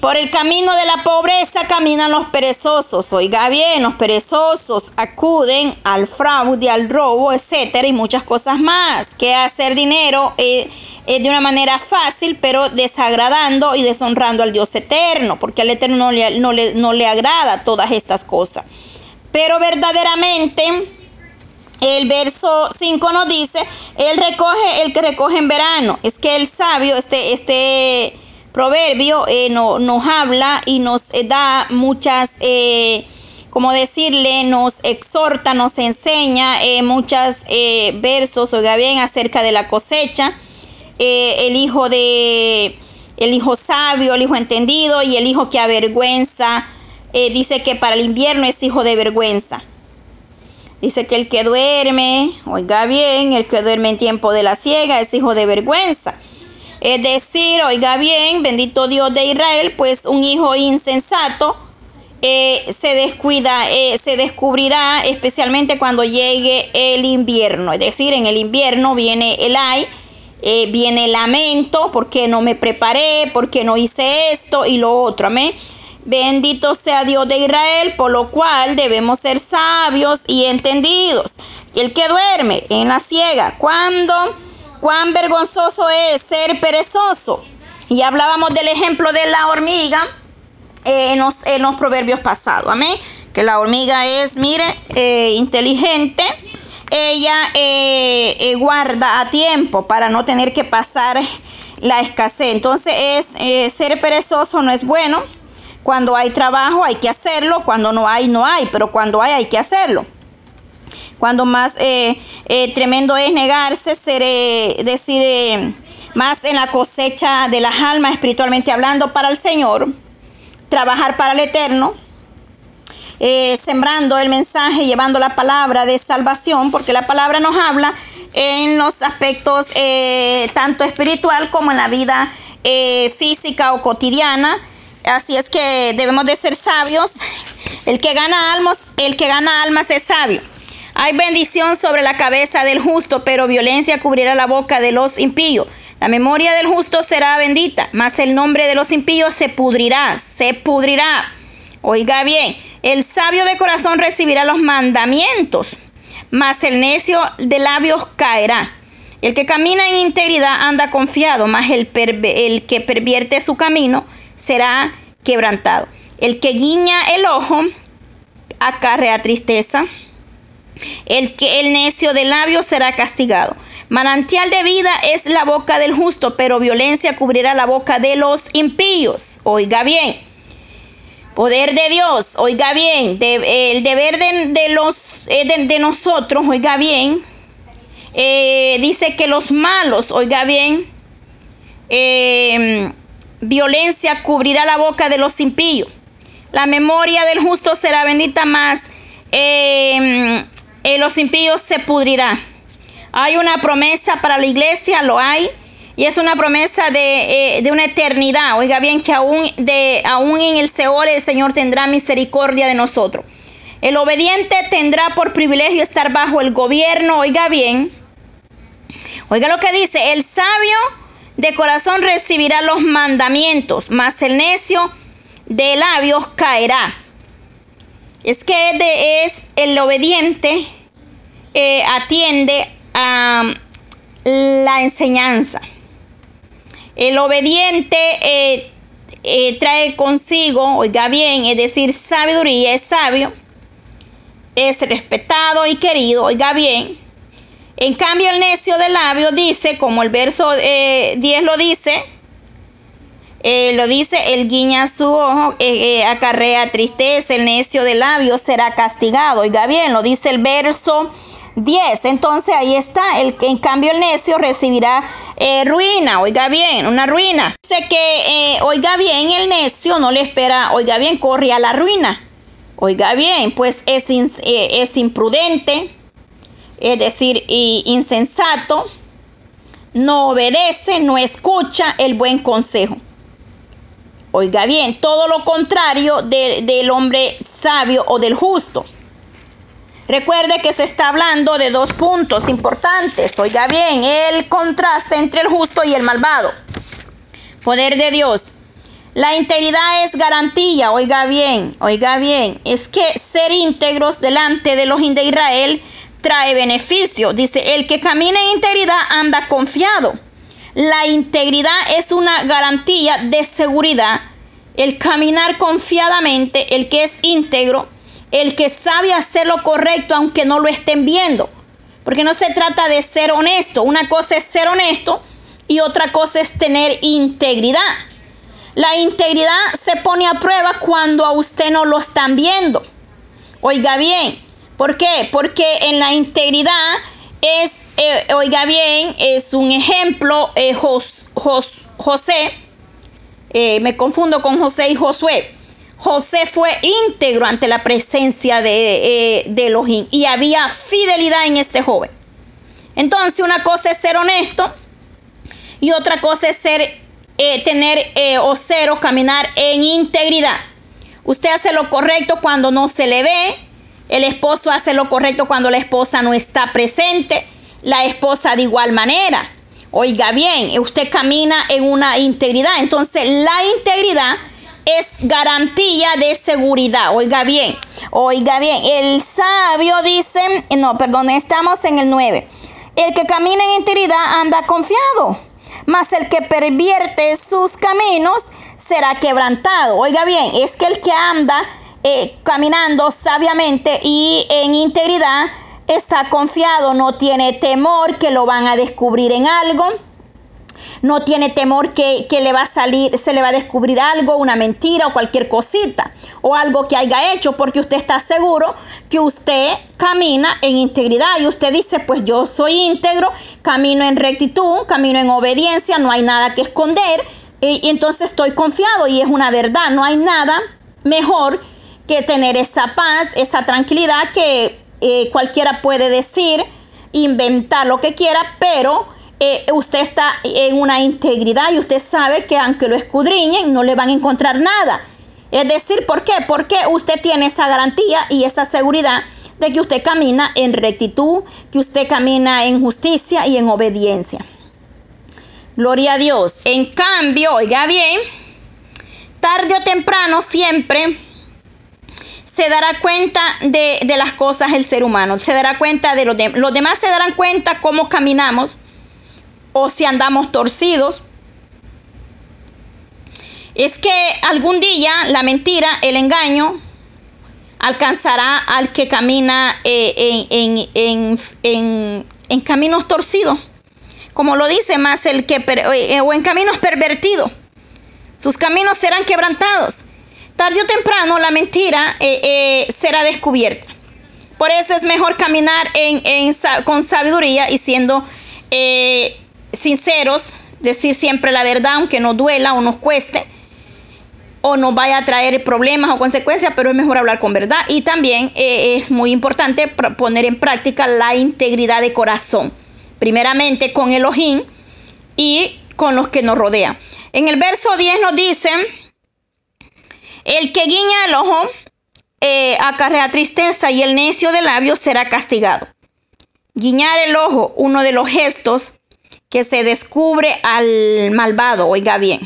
Por el camino de la pobreza caminan los perezosos, oiga bien, los perezosos acuden al fraude, al robo, etcétera, y muchas cosas más. Que hacer dinero eh, de una manera fácil, pero desagradando y deshonrando al Dios eterno, porque al eterno no le agrada todas estas cosas. Pero verdaderamente el verso 5 nos dice, Él recoge el que recoge en verano. Es que el sabio, este, este proverbio eh, no, nos habla y nos eh, da muchas, eh, como decirle, nos exhorta, nos enseña muchos versos, oiga bien, acerca de la cosecha. el hijo de, el hijo sabio, el hijo entendido y el hijo que avergüenza. dice que para el invierno es hijo de vergüenza. Dice que el que duerme, oiga bien, el que duerme en tiempo de la ciega es hijo de vergüenza. Es decir, oiga bien, bendito Dios de Israel, pues un hijo insensato eh, se descuida, eh, se descubrirá especialmente cuando llegue el invierno. Es decir, en el invierno viene el ay, eh, viene el lamento, porque no me preparé, porque no hice esto y lo otro. Amén. Bendito sea Dios de Israel, por lo cual debemos ser sabios y entendidos. El que duerme en la ciega, cuán vergonzoso es ser perezoso. Y hablábamos del ejemplo de la hormiga en, los, proverbios pasados. Amén. Que la hormiga es, mire, eh, inteligente. Ella eh, eh, guarda a tiempo para no tener que pasar la escasez. Entonces es ser perezoso no es bueno cuando hay trabajo hay que hacerlo, cuando no hay, no hay, pero cuando hay hay que hacerlo. Cuando más eh, eh, tremendo es negarse, ser, eh, decir, más en la cosecha de las almas espiritualmente hablando para el Señor, trabajar para el Eterno, sembrando el mensaje, llevando la palabra de salvación, porque la palabra nos habla en los aspectos tanto espiritual como en la vida física o cotidiana Así es que debemos de ser sabios. El que gana almas, el que gana almas es sabio. Hay bendición sobre la cabeza del justo, pero violencia cubrirá la boca de los impíos. La memoria del justo será bendita, mas el nombre de los impíos se pudrirá, se pudrirá. Oiga bien, el sabio de corazón recibirá los mandamientos, mas el necio de labios caerá. El que camina en integridad anda confiado, mas el, el que pervierte su camino será quebrantado. El que guiña el ojo acarrea tristeza. El que el necio de labios será castigado. Manantial de vida es la boca del justo, pero violencia cubrirá la boca de los impíos. Oiga bien. Poder de Dios, oiga bien, el deber de, los, eh, de, nosotros, oiga bien, eh, dice que los malos, oiga bien, em, violencia cubrirá la boca de los impíos. La memoria del justo será bendita más. Em, los impíos se pudrirá. Hay una promesa para la iglesia, lo hay. Y es una promesa de, eh, una eternidad. Oiga bien, que aún, de, aún en el Seol el Señor tendrá misericordia de nosotros. El obediente tendrá por privilegio estar bajo el gobierno. Oiga bien. Oiga lo que dice. El sabio de corazón recibirá los mandamientos, mas el necio de labios caerá. Es que es el obediente eh, atiende a la enseñanza. El obediente eh, eh, trae consigo, oiga bien, es decir, sabiduría, es sabio, es respetado y querido, oiga bien. En cambio, el necio de labio dice, como el verso 10 eh, lo dice, lo dice, el guiña su ojo, acarrea tristeza, el necio de labios será castigado. Oiga bien, lo dice el verso 10. Entonces ahí está, el, en cambio el necio recibirá eh, ruina, oiga bien, una ruina. Dice que, eh, oiga bien, el necio no le espera, oiga bien, corre a la ruina. Oiga bien, pues es, eh, es imprudente, es decir, insensato, no obedece, no escucha el buen consejo. Oiga bien, todo lo contrario del hombre sabio o del justo. Recuerde que se está hablando de dos puntos importantes. Oiga bien, el contraste entre el justo y el malvado. Poder de Dios. La integridad es garantía, oiga bien, oiga bien, es que ser íntegros delante de los de Israel trae beneficio. Dice, el que camina en integridad anda confiado. La integridad es una garantía de seguridad. El caminar confiadamente, el que es íntegro, el que sabe hacer lo correcto aunque no lo estén viendo. Porque no se trata de ser honesto. Una cosa es ser honesto y otra cosa es tener integridad. La integridad se pone a prueba cuando a usted no lo están viendo. Oiga bien, ¿por qué? Porque en la integridad es, eh, oiga bien, es un ejemplo, eh, José, eh, me confundo con José y Josué. José fue íntegro ante la presencia de, de Elohim y había fidelidad en este joven. Entonces una cosa es ser honesto y otra cosa es ser, tener o ser o caminar en integridad. Usted hace lo correcto cuando no se le ve, el esposo hace lo correcto cuando la esposa no está presente, la esposa de igual manera. Oiga bien, usted camina en una integridad. Entonces la integridad es garantía de seguridad. Oiga bien, oiga bien. El sabio dice, no, perdón, estamos en el 9. El que camina en integridad anda confiado, mas el que pervierte sus caminos será quebrantado. Oiga bien, es que el que anda eh, caminando sabiamente y en integridad está confiado, no tiene temor que lo van a descubrir en algo no tiene temor que, le va a salir, se le va a descubrir algo, una mentira o cualquier cosita o algo que haya hecho porque usted está seguro que usted camina en integridad y usted dice, pues yo soy íntegro, camino en rectitud, camino en obediencia, no hay nada que esconder y, entonces estoy confiado y es una verdad, no hay nada mejor que tener esa paz, esa tranquilidad que eh, cualquiera puede decir, inventar lo que quiera, pero eh, usted está en una integridad y usted sabe que aunque lo escudriñen no le van a encontrar nada. Es decir, ¿por qué? Porque usted tiene esa garantía y esa seguridad de que usted camina en rectitud, que usted camina en justicia y en obediencia. Gloria a Dios. En cambio, oiga bien, tarde o temprano siempre se dará cuenta de, las cosas el ser humano, se dará cuenta de los demás. Los demás se darán cuenta cómo caminamos o si andamos torcidos. Es que algún día la mentira, el engaño, alcanzará al que camina eh, en, caminos torcidos. Como lo dice más el que, eh, o en caminos pervertidos. Sus caminos serán quebrantados. Tarde o temprano la mentira eh, eh, será descubierta. Por eso es mejor caminar con sabiduría y siendo eh, sinceros, decir siempre la verdad, aunque nos duela o nos cueste, o nos vaya a traer problemas o consecuencias, pero es mejor hablar con verdad. Y también es muy importante poner en práctica la integridad de corazón, primeramente con Elohim y con los que nos rodean. En el verso 10 nos dice el que guiña el ojo eh, acarrea tristeza y el necio de labios será castigado. Guiñar el ojo, uno de los gestos que se descubre al malvado, oiga bien,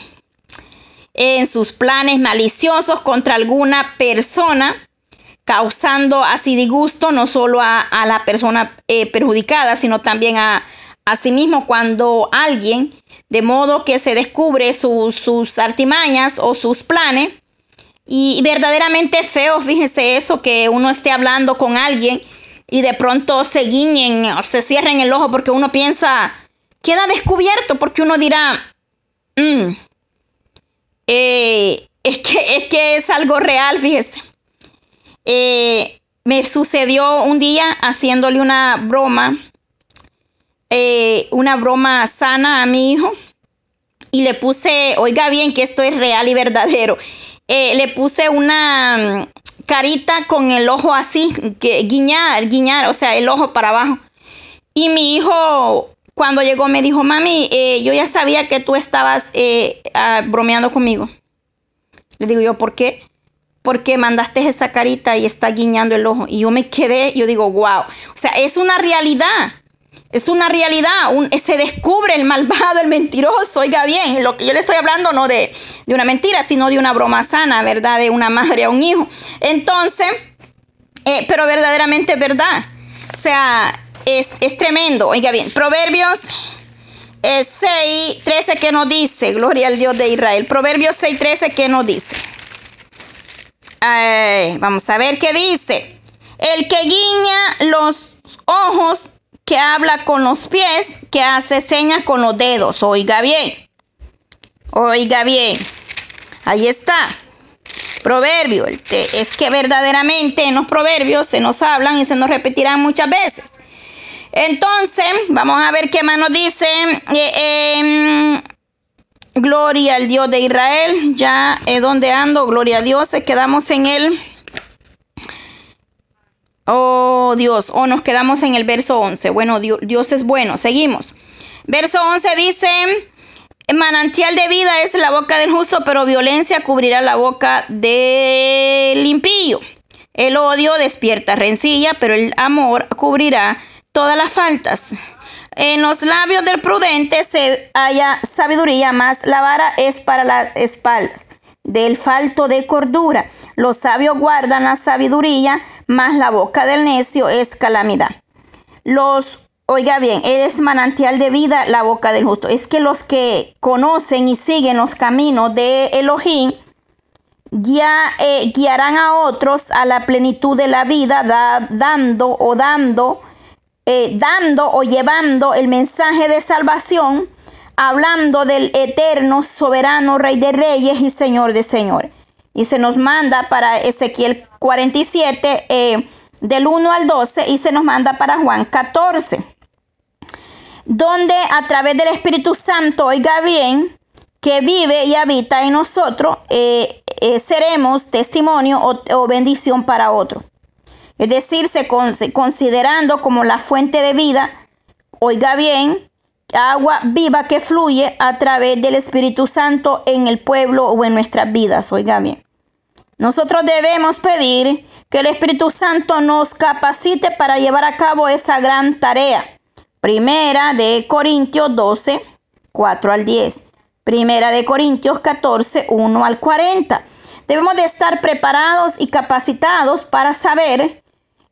en sus planes maliciosos contra alguna persona, causando así disgusto no solo a, la persona eh, perjudicada, sino también a, a sí mismo cuando alguien, de modo que se descubre sus artimañas o sus planes, y verdaderamente feo, fíjese eso, que uno esté hablando con alguien y de pronto se guiñen o se cierren el ojo porque uno piensa, queda descubierto porque uno dirá, mm, eh, es, que, es que es algo real, fíjese. Eh, me sucedió un día haciéndole una broma, eh, una broma sana a mi hijo y le puse, oiga bien que esto es real y verdadero. Eh, le puse una mm, carita con el ojo así, que guiñar, guiñar, o sea, el ojo para abajo. Y mi hijo, cuando llegó, me dijo, mami, eh, yo ya sabía que tú estabas eh, ah, bromeando conmigo. Le digo yo, ¿por qué? Porque mandaste esa carita y está guiñando el ojo. Y yo me quedé, yo digo, wow. O sea, es una realidad. Es una realidad, se descubre el malvado, el mentiroso. Oiga bien, lo que yo le estoy hablando no de, una mentira, sino de una broma sana, ¿verdad? De una madre a un hijo. Entonces, eh, pero verdaderamente es verdad. O sea, es, tremendo. Oiga bien, Proverbios 6, eh, 13 que nos dice, gloria al Dios de Israel. Proverbios 6, 13 que nos dice. vamos a ver qué dice. El que guiña los ojos que habla con los pies, que hace señas con los dedos. Oiga bien. Oiga bien. Ahí está. Proverbio. Es que verdaderamente en los proverbios se nos hablan y se nos repetirán muchas veces. Entonces, vamos a ver qué más nos dice. Eh, em, gloria al Dios de Israel. Ya es donde ando. Gloria a Dios. Quedamos en el Oh Dios, o nos quedamos en el verso 11. Bueno, Dios, es bueno, seguimos. Verso 11 dice, manantial de vida es la boca del justo, pero violencia cubrirá la boca del impío. El odio despierta rencilla, pero el amor cubrirá todas las faltas. En los labios del prudente se halla sabiduría, más la vara es para las espaldas del falto de cordura. Los sabios guardan la sabiduría, mas la boca del necio es calamidad. Los, oiga bien, es manantial de vida la boca del justo. Es que los que conocen y siguen los caminos de Elohim, eh, guiarán a otros a la plenitud de la vida, dando o dando, eh, dando o llevando el mensaje de salvación hablando del eterno, soberano, rey de reyes y señor de señores. Y se nos manda para Ezequiel 47, eh, del 1 al 12, y se nos manda para Juan 14, donde a través del Espíritu Santo, oiga bien, que vive y habita en nosotros, eh, eh, seremos testimonio o, bendición para otro. Es decir, se considerando como la fuente de vida, oiga bien, agua viva que fluye a través del Espíritu Santo en el pueblo o en nuestras vidas. Oiga bien. Nosotros debemos pedir que el Espíritu Santo nos capacite para llevar a cabo esa gran tarea. Primera de Corintios 12, 4 al 10. Primera de Corintios 14, 1 al 40. Debemos de estar preparados y capacitados para saber.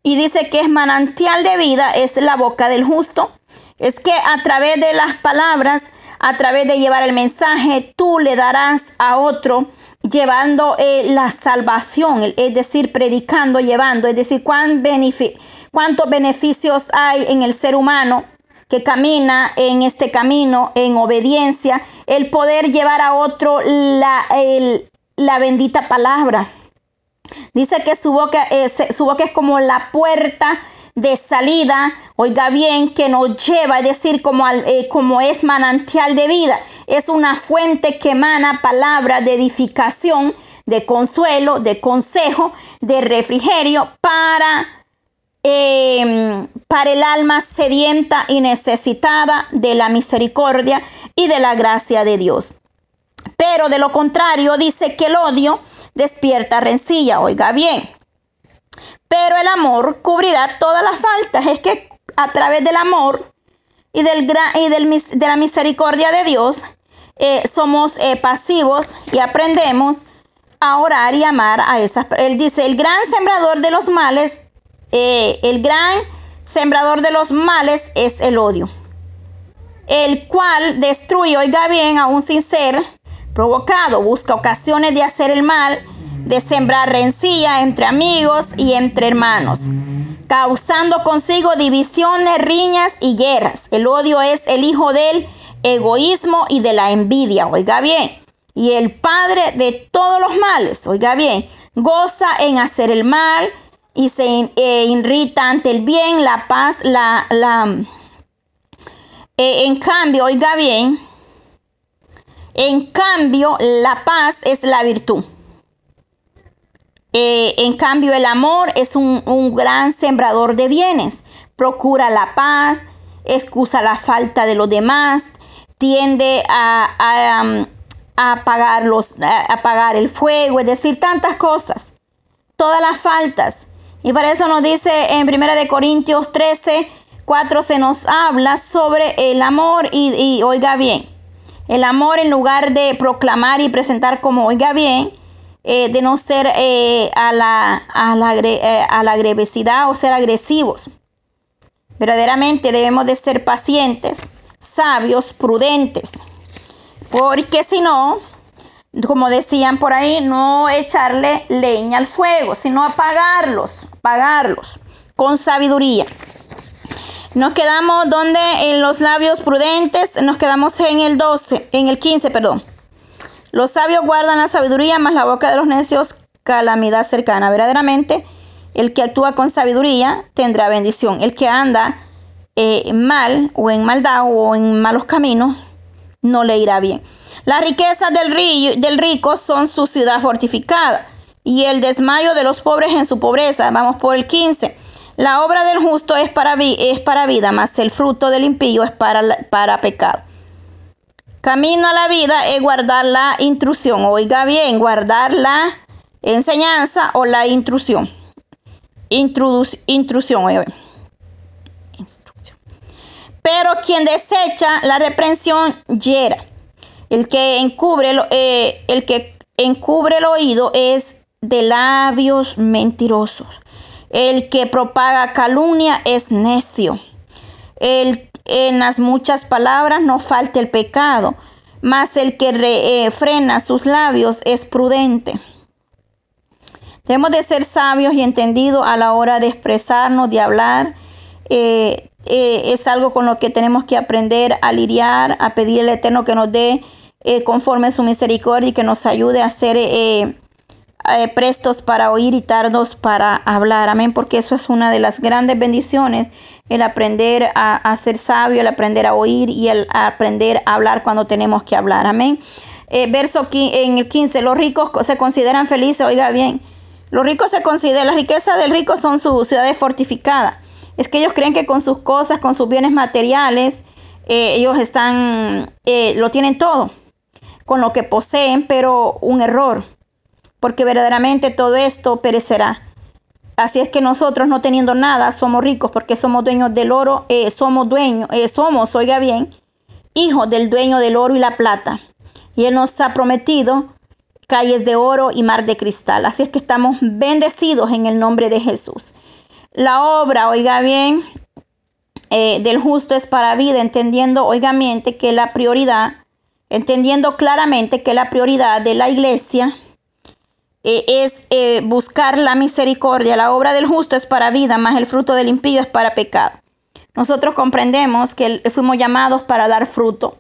Y dice que es manantial de vida, es la boca del justo es que a través de las palabras, a través de llevar el mensaje, tú le darás a otro llevando eh, la salvación, es decir, predicando, llevando, es decir, cuán cuántos beneficios hay en el ser humano que camina en este camino en obediencia, el poder llevar a otro la, la bendita palabra. Dice que su boca, su boca es como la puerta de salida, oiga bien, que nos lleva, es decir, como, eh, como es manantial de vida. Es una fuente que emana palabra de edificación, de consuelo, de consejo, de refrigerio para, em, para el alma sedienta y necesitada de la misericordia y de la gracia de Dios. Pero de lo contrario, dice que el odio despierta rencilla, oiga bien pero el amor cubrirá todas las faltas. Es que a través del amor y, del, y de la misericordia de Dios eh, somos eh, pasivos y aprendemos a orar y amar a esas. Él dice, el gran sembrador de los males, eh, el gran sembrador de los males es el odio, el cual destruye, oiga bien, aún sin ser provocado, busca ocasiones de hacer el mal de sembrar rencilla entre amigos y entre hermanos, causando consigo divisiones, riñas y guerras. El odio es el hijo del egoísmo y de la envidia, oiga bien, y el padre de todos los males, oiga bien, goza en hacer el mal y se eh, irrita ante el bien, la paz, la, la, eh, en cambio, oiga bien, en cambio, la paz es la virtud. Eh, en cambio, el amor es un, gran sembrador de bienes. Procura la paz, excusa la falta de los demás, tiende a, um, apagar, los, apagar el fuego, es decir, tantas cosas. Todas las faltas. Y para eso nos dice en 1 Corintios 13, 4 se nos habla sobre el amor y, y oiga bien. El amor en lugar de proclamar y presentar como oiga bien, eh, de no ser eh, a, la, a, la, eh, a la agresividad o ser agresivos. Verdaderamente debemos de ser pacientes, sabios, prudentes. Porque si no, como decían por ahí, no echarle leña al fuego, sino apagarlos, apagarlos con sabiduría. Nos quedamos donde en los labios prudentes, nos quedamos en el 12, en el 15, perdón. Los sabios guardan la sabiduría, más la boca de los necios calamidad cercana. Verdaderamente, el que actúa con sabiduría tendrá bendición. El que anda eh, mal o en maldad o en malos caminos no le irá bien. Las riquezas del, rico son su ciudad fortificada y el desmayo de los pobres en su pobreza. Vamos por el 15. La obra del justo es para, vida, mas el fruto del impío es para pecado. Camino a la vida es guardar la intrusión. Oiga bien, guardar la enseñanza o la intrusión. intrusión, oiga Instrucción. Pero quien desecha la reprensión hiera. El que encubre, eh, el que encubre el oído es de labios mentirosos. El que propaga calumnia es necio. El en las muchas palabras no falta el pecado, mas el que eh, frena sus labios es prudente. Debemos de ser sabios y entendidos a la hora de expresarnos, de hablar. Eh, eh, es algo con lo que tenemos que aprender a lidiar, a pedir al Eterno que nos dé conforme su misericordia y que nos ayude a ser prestos para oír y tardos para hablar. Amén, porque eso es una de las grandes bendiciones el aprender a, ser sabio, el aprender a oír y el aprender a hablar cuando tenemos que hablar. Amén. Eh, verso en el 15, los ricos se consideran felices, oiga bien, los ricos se consideran, la riqueza del rico son sus ciudades fortificadas. Es que ellos creen que con sus cosas, con sus bienes materiales, eh, ellos están, eh, lo tienen todo, con lo que poseen, pero un error, porque verdaderamente todo esto perecerá. Así es que nosotros no teniendo nada somos ricos porque somos dueños del oro, eh, somos dueños, eh, somos, oiga bien, hijos del dueño del oro y la plata. Y Él nos ha prometido calles de oro y mar de cristal. Así es que estamos bendecidos en el nombre de Jesús. La obra, oiga bien, eh, del justo es para vida, entendiendo, oigamente, que la prioridad, entendiendo claramente que la prioridad de la iglesia eh, es eh, buscar la misericordia. La obra del justo es para vida, más el fruto del impío es para pecado. Nosotros comprendemos que fuimos llamados para dar fruto,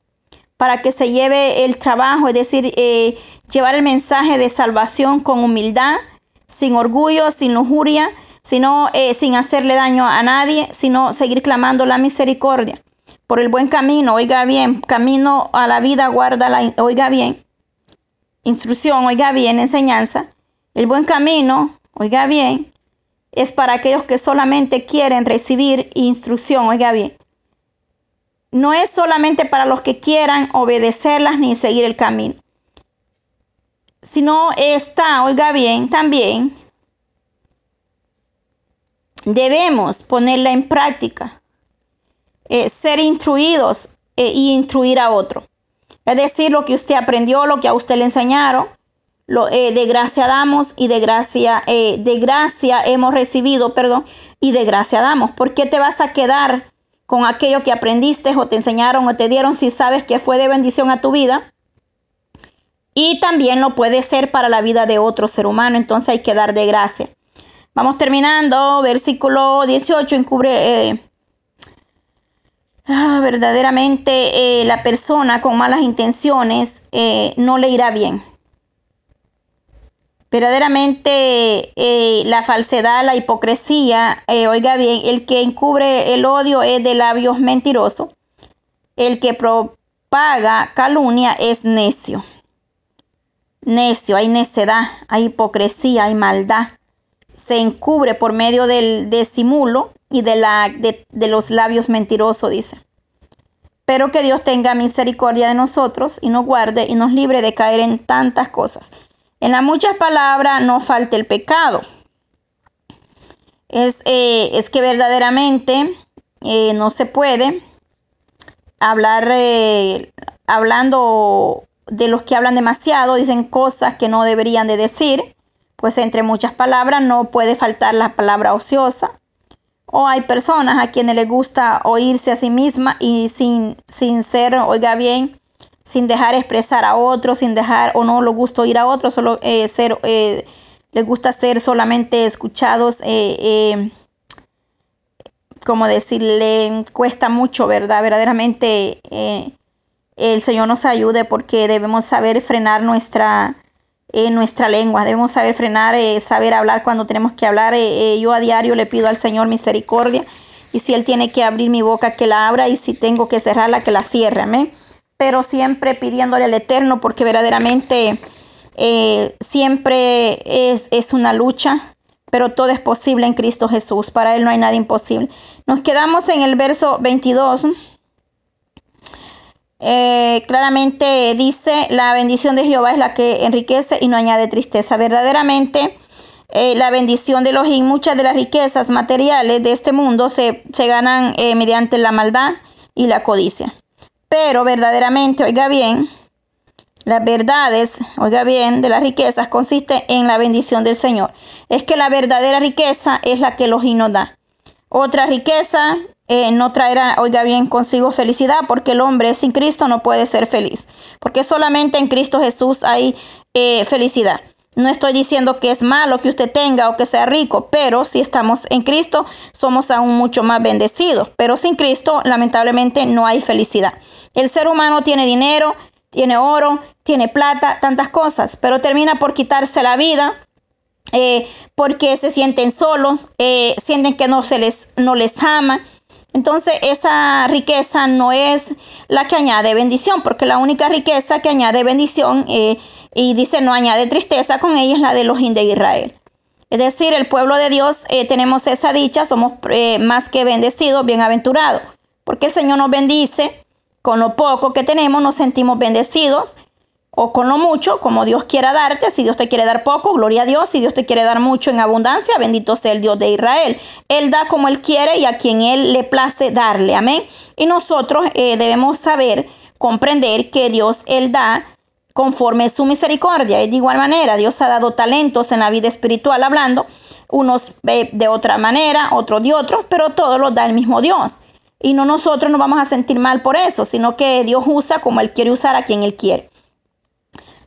para que se lleve el trabajo, es decir, eh, llevar el mensaje de salvación con humildad, sin orgullo, sin lujuria, sino sin hacerle daño a nadie, sino seguir clamando la misericordia por el buen camino, oiga bien, camino a la vida, guarda la, oiga bien, instrucción, oiga bien, enseñanza. El buen camino, oiga bien, es para aquellos que solamente quieren recibir instrucción, oiga bien. No es solamente para los que quieran obedecerlas ni seguir el camino, sino está, oiga bien, también debemos ponerla en práctica, eh, ser instruidos e instruir a otro. Es decir, lo que usted aprendió, lo que a usted le enseñaron, lo, eh, de gracia damos y de gracia, de gracia hemos recibido, perdón, y de gracia damos. ¿Por qué te vas a quedar con aquello que aprendiste o te enseñaron o te dieron si sabes que fue de bendición a tu vida? Y también lo puede ser para la vida de otro ser humano, entonces hay que dar de gracia. Vamos terminando, versículo 18, encubre eh, ah, verdaderamente eh, la persona con malas intenciones eh, no le irá bien. Verdaderamente la falsedad, la hipocresía, oiga bien, el que encubre el odio es de labios mentirosos. El que propaga calumnia es necio. Necio, hay necedad, hay hipocresía, hay maldad se encubre por medio del disimulo y de, la, de, los labios mentirosos, dice. Pero que Dios tenga misericordia de nosotros y nos guarde y nos libre de caer en tantas cosas. En las muchas palabras no falte el pecado. Es, eh, es que verdaderamente eh, no se puede hablar eh, hablando de los que hablan demasiado, dicen cosas que no deberían de decir pues entre muchas palabras no puede faltar la palabra ociosa. O hay personas a quienes les gusta oírse a sí misma y sin, sin ser, oiga bien, sin dejar expresar a otros, sin dejar o no le gusta oír a otros, solo eh, ser, eh, les gusta ser solamente escuchados. Eh, como decirle, cuesta mucho, ¿verdad? Verdaderamente el Señor nos ayude porque debemos saber frenar nuestra en nuestra lengua. Debemos saber frenar, eh, saber hablar cuando tenemos que hablar. Eh, eh, yo a diario le pido al Señor misericordia. Y si Él tiene que abrir mi boca, que la abra. Y si tengo que cerrarla, que la cierre. Amén. Pero siempre pidiéndole al Eterno, porque verdaderamente siempre es, es una lucha. Pero todo es posible en Cristo Jesús. Para Él no hay nada imposible. Nos quedamos en el verso 22. Eh, claramente dice, la bendición de Jehová es la que enriquece y no añade tristeza. Verdaderamente, eh, la bendición de y muchas de las riquezas materiales de este mundo se, ganan eh, mediante la maldad y la codicia. Pero verdaderamente, oiga bien, las verdades, oiga bien, de las riquezas consiste en la bendición del Señor. Es que la verdadera riqueza es la que los nos da. Otra riqueza eh, no traerá, oiga bien, consigo felicidad, porque el hombre sin Cristo no puede ser feliz, porque solamente en Cristo Jesús hay eh, felicidad. No estoy diciendo que es malo que usted tenga o que sea rico, pero si estamos en Cristo, somos aún mucho más bendecidos. Pero sin Cristo, lamentablemente, no hay felicidad. El ser humano tiene dinero, tiene oro, tiene plata, tantas cosas, pero termina por quitarse la vida eh, porque se sienten solos, sienten que no se les, no les ama entonces esa riqueza no es la que añade bendición, porque la única riqueza que añade bendición eh, y dice no añade tristeza con ella es la de los de Israel. Es decir, el pueblo de Dios eh, tenemos esa dicha, somos eh, más que bendecidos, bienaventurados, porque el Señor nos bendice con lo poco que tenemos, nos sentimos bendecidos o con lo mucho, como Dios quiera darte. Si Dios te quiere dar poco, gloria a Dios. Si Dios te quiere dar mucho en abundancia, bendito sea el Dios de Israel. Él da como Él quiere y a quien Él le place darle. Amén. Y nosotros eh, debemos saber, comprender que Dios Él da conforme su misericordia. Y de igual manera, Dios ha dado talentos en la vida espiritual hablando, unos de otra manera, otros de otros, pero todos los da el mismo Dios. Y no nosotros nos vamos a sentir mal por eso, sino que Dios usa como Él quiere usar a quien Él quiere.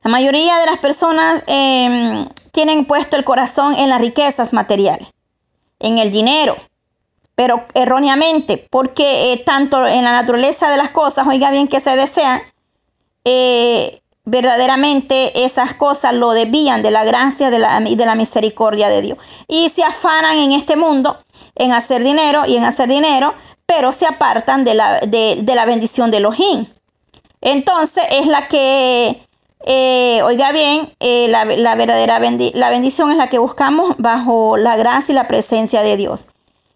La mayoría de las personas em, tienen puesto el corazón en las riquezas materiales, en el dinero, pero erróneamente, porque eh, tanto en la naturaleza de las cosas, oiga bien que se desean, eh, verdaderamente esas cosas lo desvían de la gracia de la, y de la misericordia de Dios. Y se afanan en este mundo en hacer dinero y en hacer dinero, pero se apartan de la, de, la bendición de Elohim. Entonces es la que, eh, oiga bien, eh, la, verdadera la bendición es la que buscamos bajo la gracia y la presencia de Dios.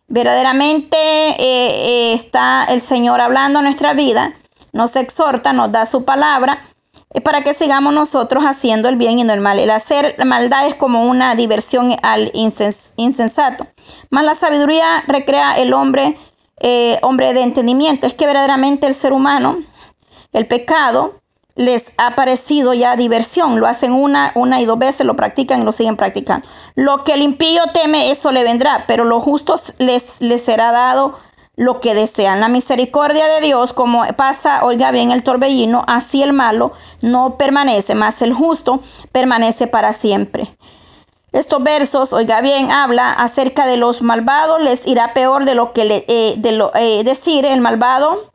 Verdaderamente eh, está el Señor hablando a nuestra vida, nos exhorta, nos da su palabra para que sigamos nosotros haciendo el bien y no el mal. El hacer maldad es como una diversión al insensato. Más la sabiduría recrea el hombre, hombre de entendimiento. Es que verdaderamente el ser humano, el pecado, les ha parecido ya diversión. Lo hacen una, una y dos veces, lo practican y lo siguen practicando. Lo que el impío teme, eso le vendrá, pero los justos les, les será dado lo que desean. La misericordia de Dios, como pasa, oiga bien, el torbellino, así el malo no permanece, más el justo permanece para siempre. Estos versos, oiga bien, habla acerca de los malvados, les irá peor de lo que le, eh, de lo, eh, decir, el malvado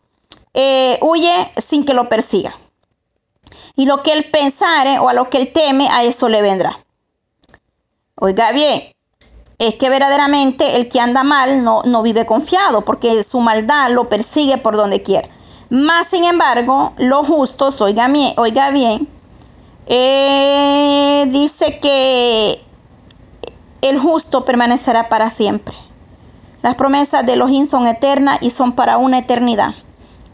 eh, huye sin que lo persiga. Y lo que él pensare o a lo que él teme, a eso le vendrá. Oiga bien, es que verdaderamente el que anda mal no, no vive confiado, porque su maldad lo persigue por donde quiera. Más sin embargo, los justos, oiga, oiga bien, eh, dice que el justo permanecerá para siempre. Las promesas de Elohim son eternas y son para una eternidad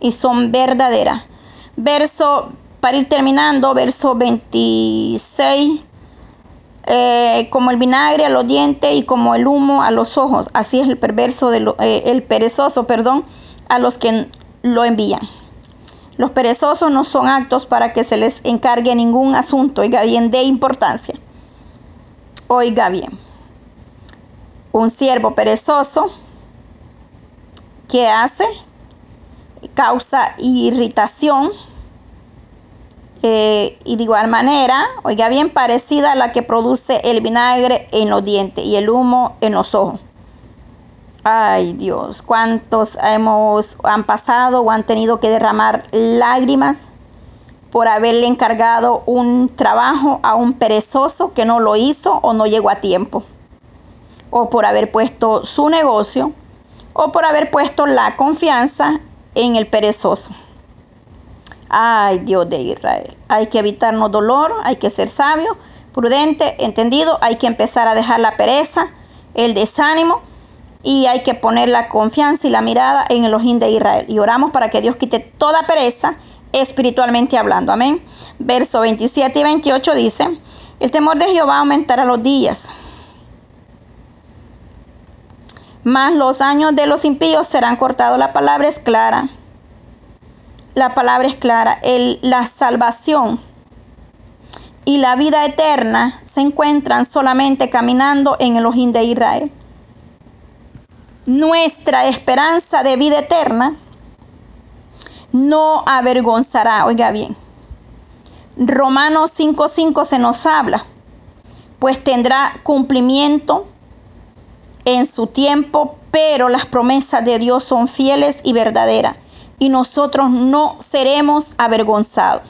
y son verdaderas. Verso, para ir terminando, verso 26 eh, como el vinagre a los dientes y como el humo a los ojos. Así es el perverso, eh, el perezoso, perdón, a los que lo envían. Los perezosos no son actos para que se les encargue ningún asunto, oiga bien, de importancia. Oiga bien, un siervo perezoso, ¿qué hace? Causa irritación eh, y de igual manera, oiga bien, parecida a la que produce el vinagre en los dientes y el humo en los ojos. Ay Dios, cuántos hemos, han pasado o han tenido que derramar lágrimas por haberle encargado un trabajo a un perezoso que no lo hizo o no llegó a tiempo. O por haber puesto su negocio o por haber puesto la confianza en el perezoso. Ay, Dios de Israel. Hay que evitarnos dolor, hay que ser sabio, prudente, entendido. Hay que empezar a dejar la pereza, el desánimo y hay que poner la confianza y la mirada en el ojín de Israel. Y oramos para que Dios quite toda pereza espiritualmente hablando. Amén. Verso 27 y 28 dice, el temor de Jehová aumentará los días. Más los años de los impíos serán cortados. La palabra es clara la palabra es clara, el, la salvación y la vida eterna se encuentran solamente caminando en el ojín de Israel. Nuestra esperanza de vida eterna no avergonzará, oiga bien. Romanos 5:5 se nos habla, pues tendrá cumplimiento en su tiempo, pero las promesas de Dios son fieles y verdaderas y nosotros no seremos avergonzados.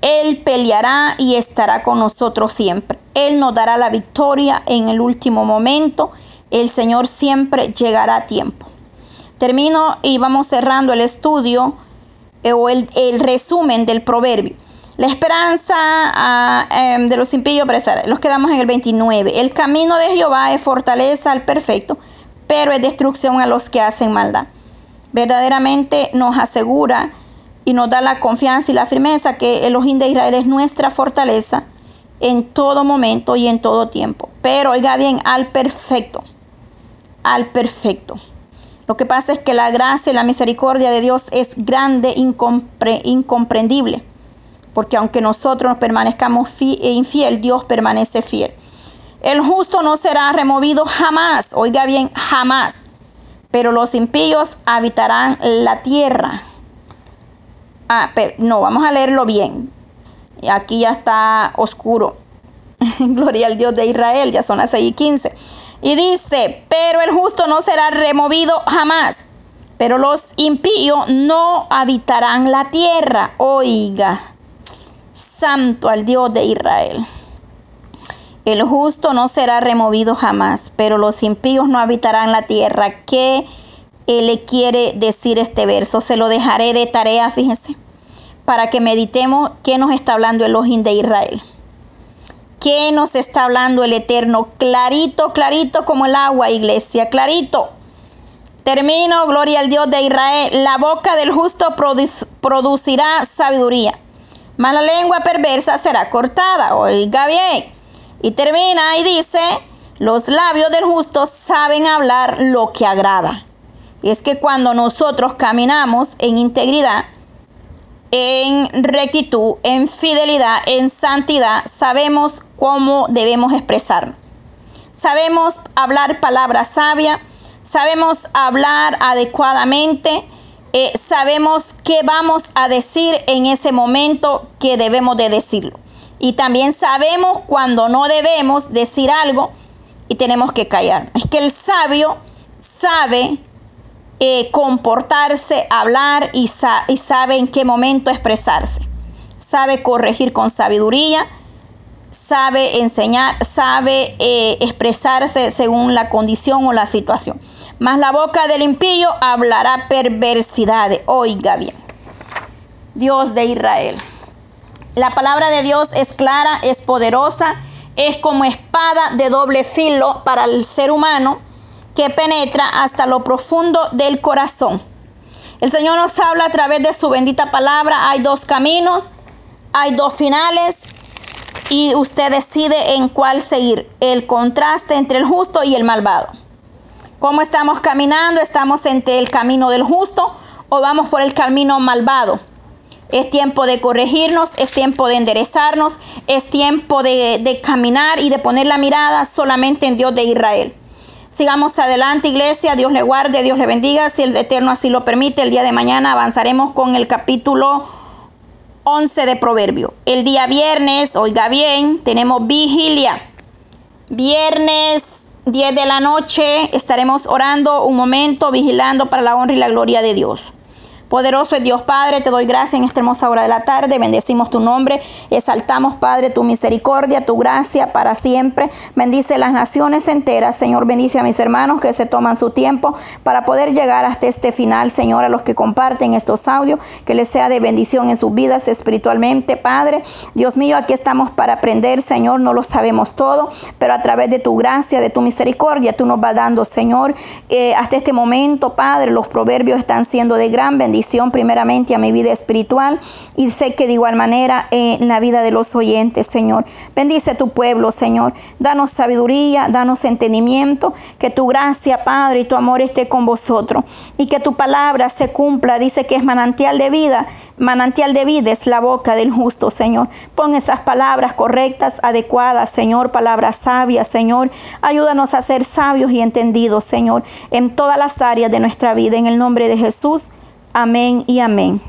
Él peleará y estará con nosotros siempre. Él nos dará la victoria en el último momento. El Señor siempre llegará a tiempo. Termino y vamos cerrando el estudio eh, o el, resumen del proverbio. La esperanza ah, em, de los impíos Los quedamos en el 29. El camino de Jehová es fortaleza al perfecto, pero es destrucción a los que hacen maldad verdaderamente nos asegura y nos da la confianza y la firmeza que el ojín de Israel es nuestra fortaleza en todo momento y en todo tiempo. Pero oiga bien, al perfecto, al perfecto. Lo que pasa es que la gracia y la misericordia de Dios es grande, incompre, incomprendible. Porque aunque nosotros permanezcamos infiel, Dios permanece fiel. El justo no será removido jamás, oiga bien, jamás pero los impíos habitarán la tierra. Ah, pero no, vamos a leerlo bien. Aquí ya está oscuro. [LAUGHS] Gloria al Dios de Israel, ya son las 6 y 15. Y dice, pero el justo no será removido jamás. pero los impíos no habitarán la tierra. Oiga, santo al Dios de Israel. El justo no será removido jamás, pero los impíos no habitarán la tierra. ¿Qué le quiere decir este verso? Se lo dejaré de tarea, fíjense, para que meditemos qué nos está hablando el ojín de Israel. ¿Qué nos está hablando el Eterno? Clarito, clarito como el agua, iglesia, clarito. Termino, gloria al Dios de Israel. La boca del justo producirá sabiduría. Mala lengua perversa será cortada. Oiga bien. Y termina y dice, los labios del justo saben hablar lo que agrada. Y es que cuando nosotros caminamos en integridad, en rectitud, en fidelidad, en santidad, sabemos cómo debemos expresarnos. Sabemos hablar palabras sabias, sabemos hablar adecuadamente, eh, sabemos qué vamos a decir en ese momento que debemos de decirlo. Y también sabemos cuando no debemos decir algo y tenemos que callar. Es que el sabio sabe eh, comportarse, hablar y, y sabe en qué momento expresarse. Sabe corregir con sabiduría sabe enseñar, sabe eh, expresarse según la condición o la situación. Mas la boca del impío hablará perversidades. Oiga bien. Dios de Israel. La palabra de Dios es clara, es poderosa, es como espada de doble filo para el ser humano que penetra hasta lo profundo del corazón. El Señor nos habla a través de su bendita palabra. Hay dos caminos, hay dos finales y usted decide en cuál seguir, el contraste entre el justo y el malvado. ¿Cómo estamos caminando? ¿Estamos entre el camino del justo o vamos por el camino malvado? Es tiempo de corregirnos, es tiempo de enderezarnos, es tiempo de, caminar y de poner la mirada solamente en Dios de Israel. Sigamos adelante, iglesia. Dios le guarde, Dios le bendiga. Si el Eterno así lo permite, el día de mañana avanzaremos con el capítulo 11 de Proverbio. El día viernes, oiga bien, tenemos vigilia. Viernes 10 de la noche estaremos orando un momento, vigilando para la honra y la gloria de Dios. Poderoso es Dios Padre, te doy gracias en esta hermosa hora de la tarde, bendecimos tu nombre, exaltamos Padre tu misericordia, tu gracia para siempre. Bendice las naciones enteras, Señor, bendice a mis hermanos que se toman su tiempo para poder llegar hasta este final, Señor, a los que comparten estos audios, que les sea de bendición en sus vidas espiritualmente, Padre. Dios mío, aquí estamos para aprender, Señor, no lo sabemos todo, pero a través de tu gracia, de tu misericordia, tú nos vas dando, Señor, eh, hasta este momento, Padre, los proverbios están siendo de gran bendición primeramente a mi vida espiritual y sé que de igual manera en la vida de los oyentes, Señor. Bendice tu pueblo, Señor. Danos sabiduría, danos entendimiento, que tu gracia, Padre, y tu amor esté con vosotros y que tu palabra se cumpla. Dice que es manantial de vida, manantial de vida es la boca del justo, Señor. Pon esas palabras correctas, adecuadas, Señor, palabras sabias, Señor. Ayúdanos a ser sabios y entendidos, Señor, en todas las áreas de nuestra vida. En el nombre de Jesús. Amén y amén.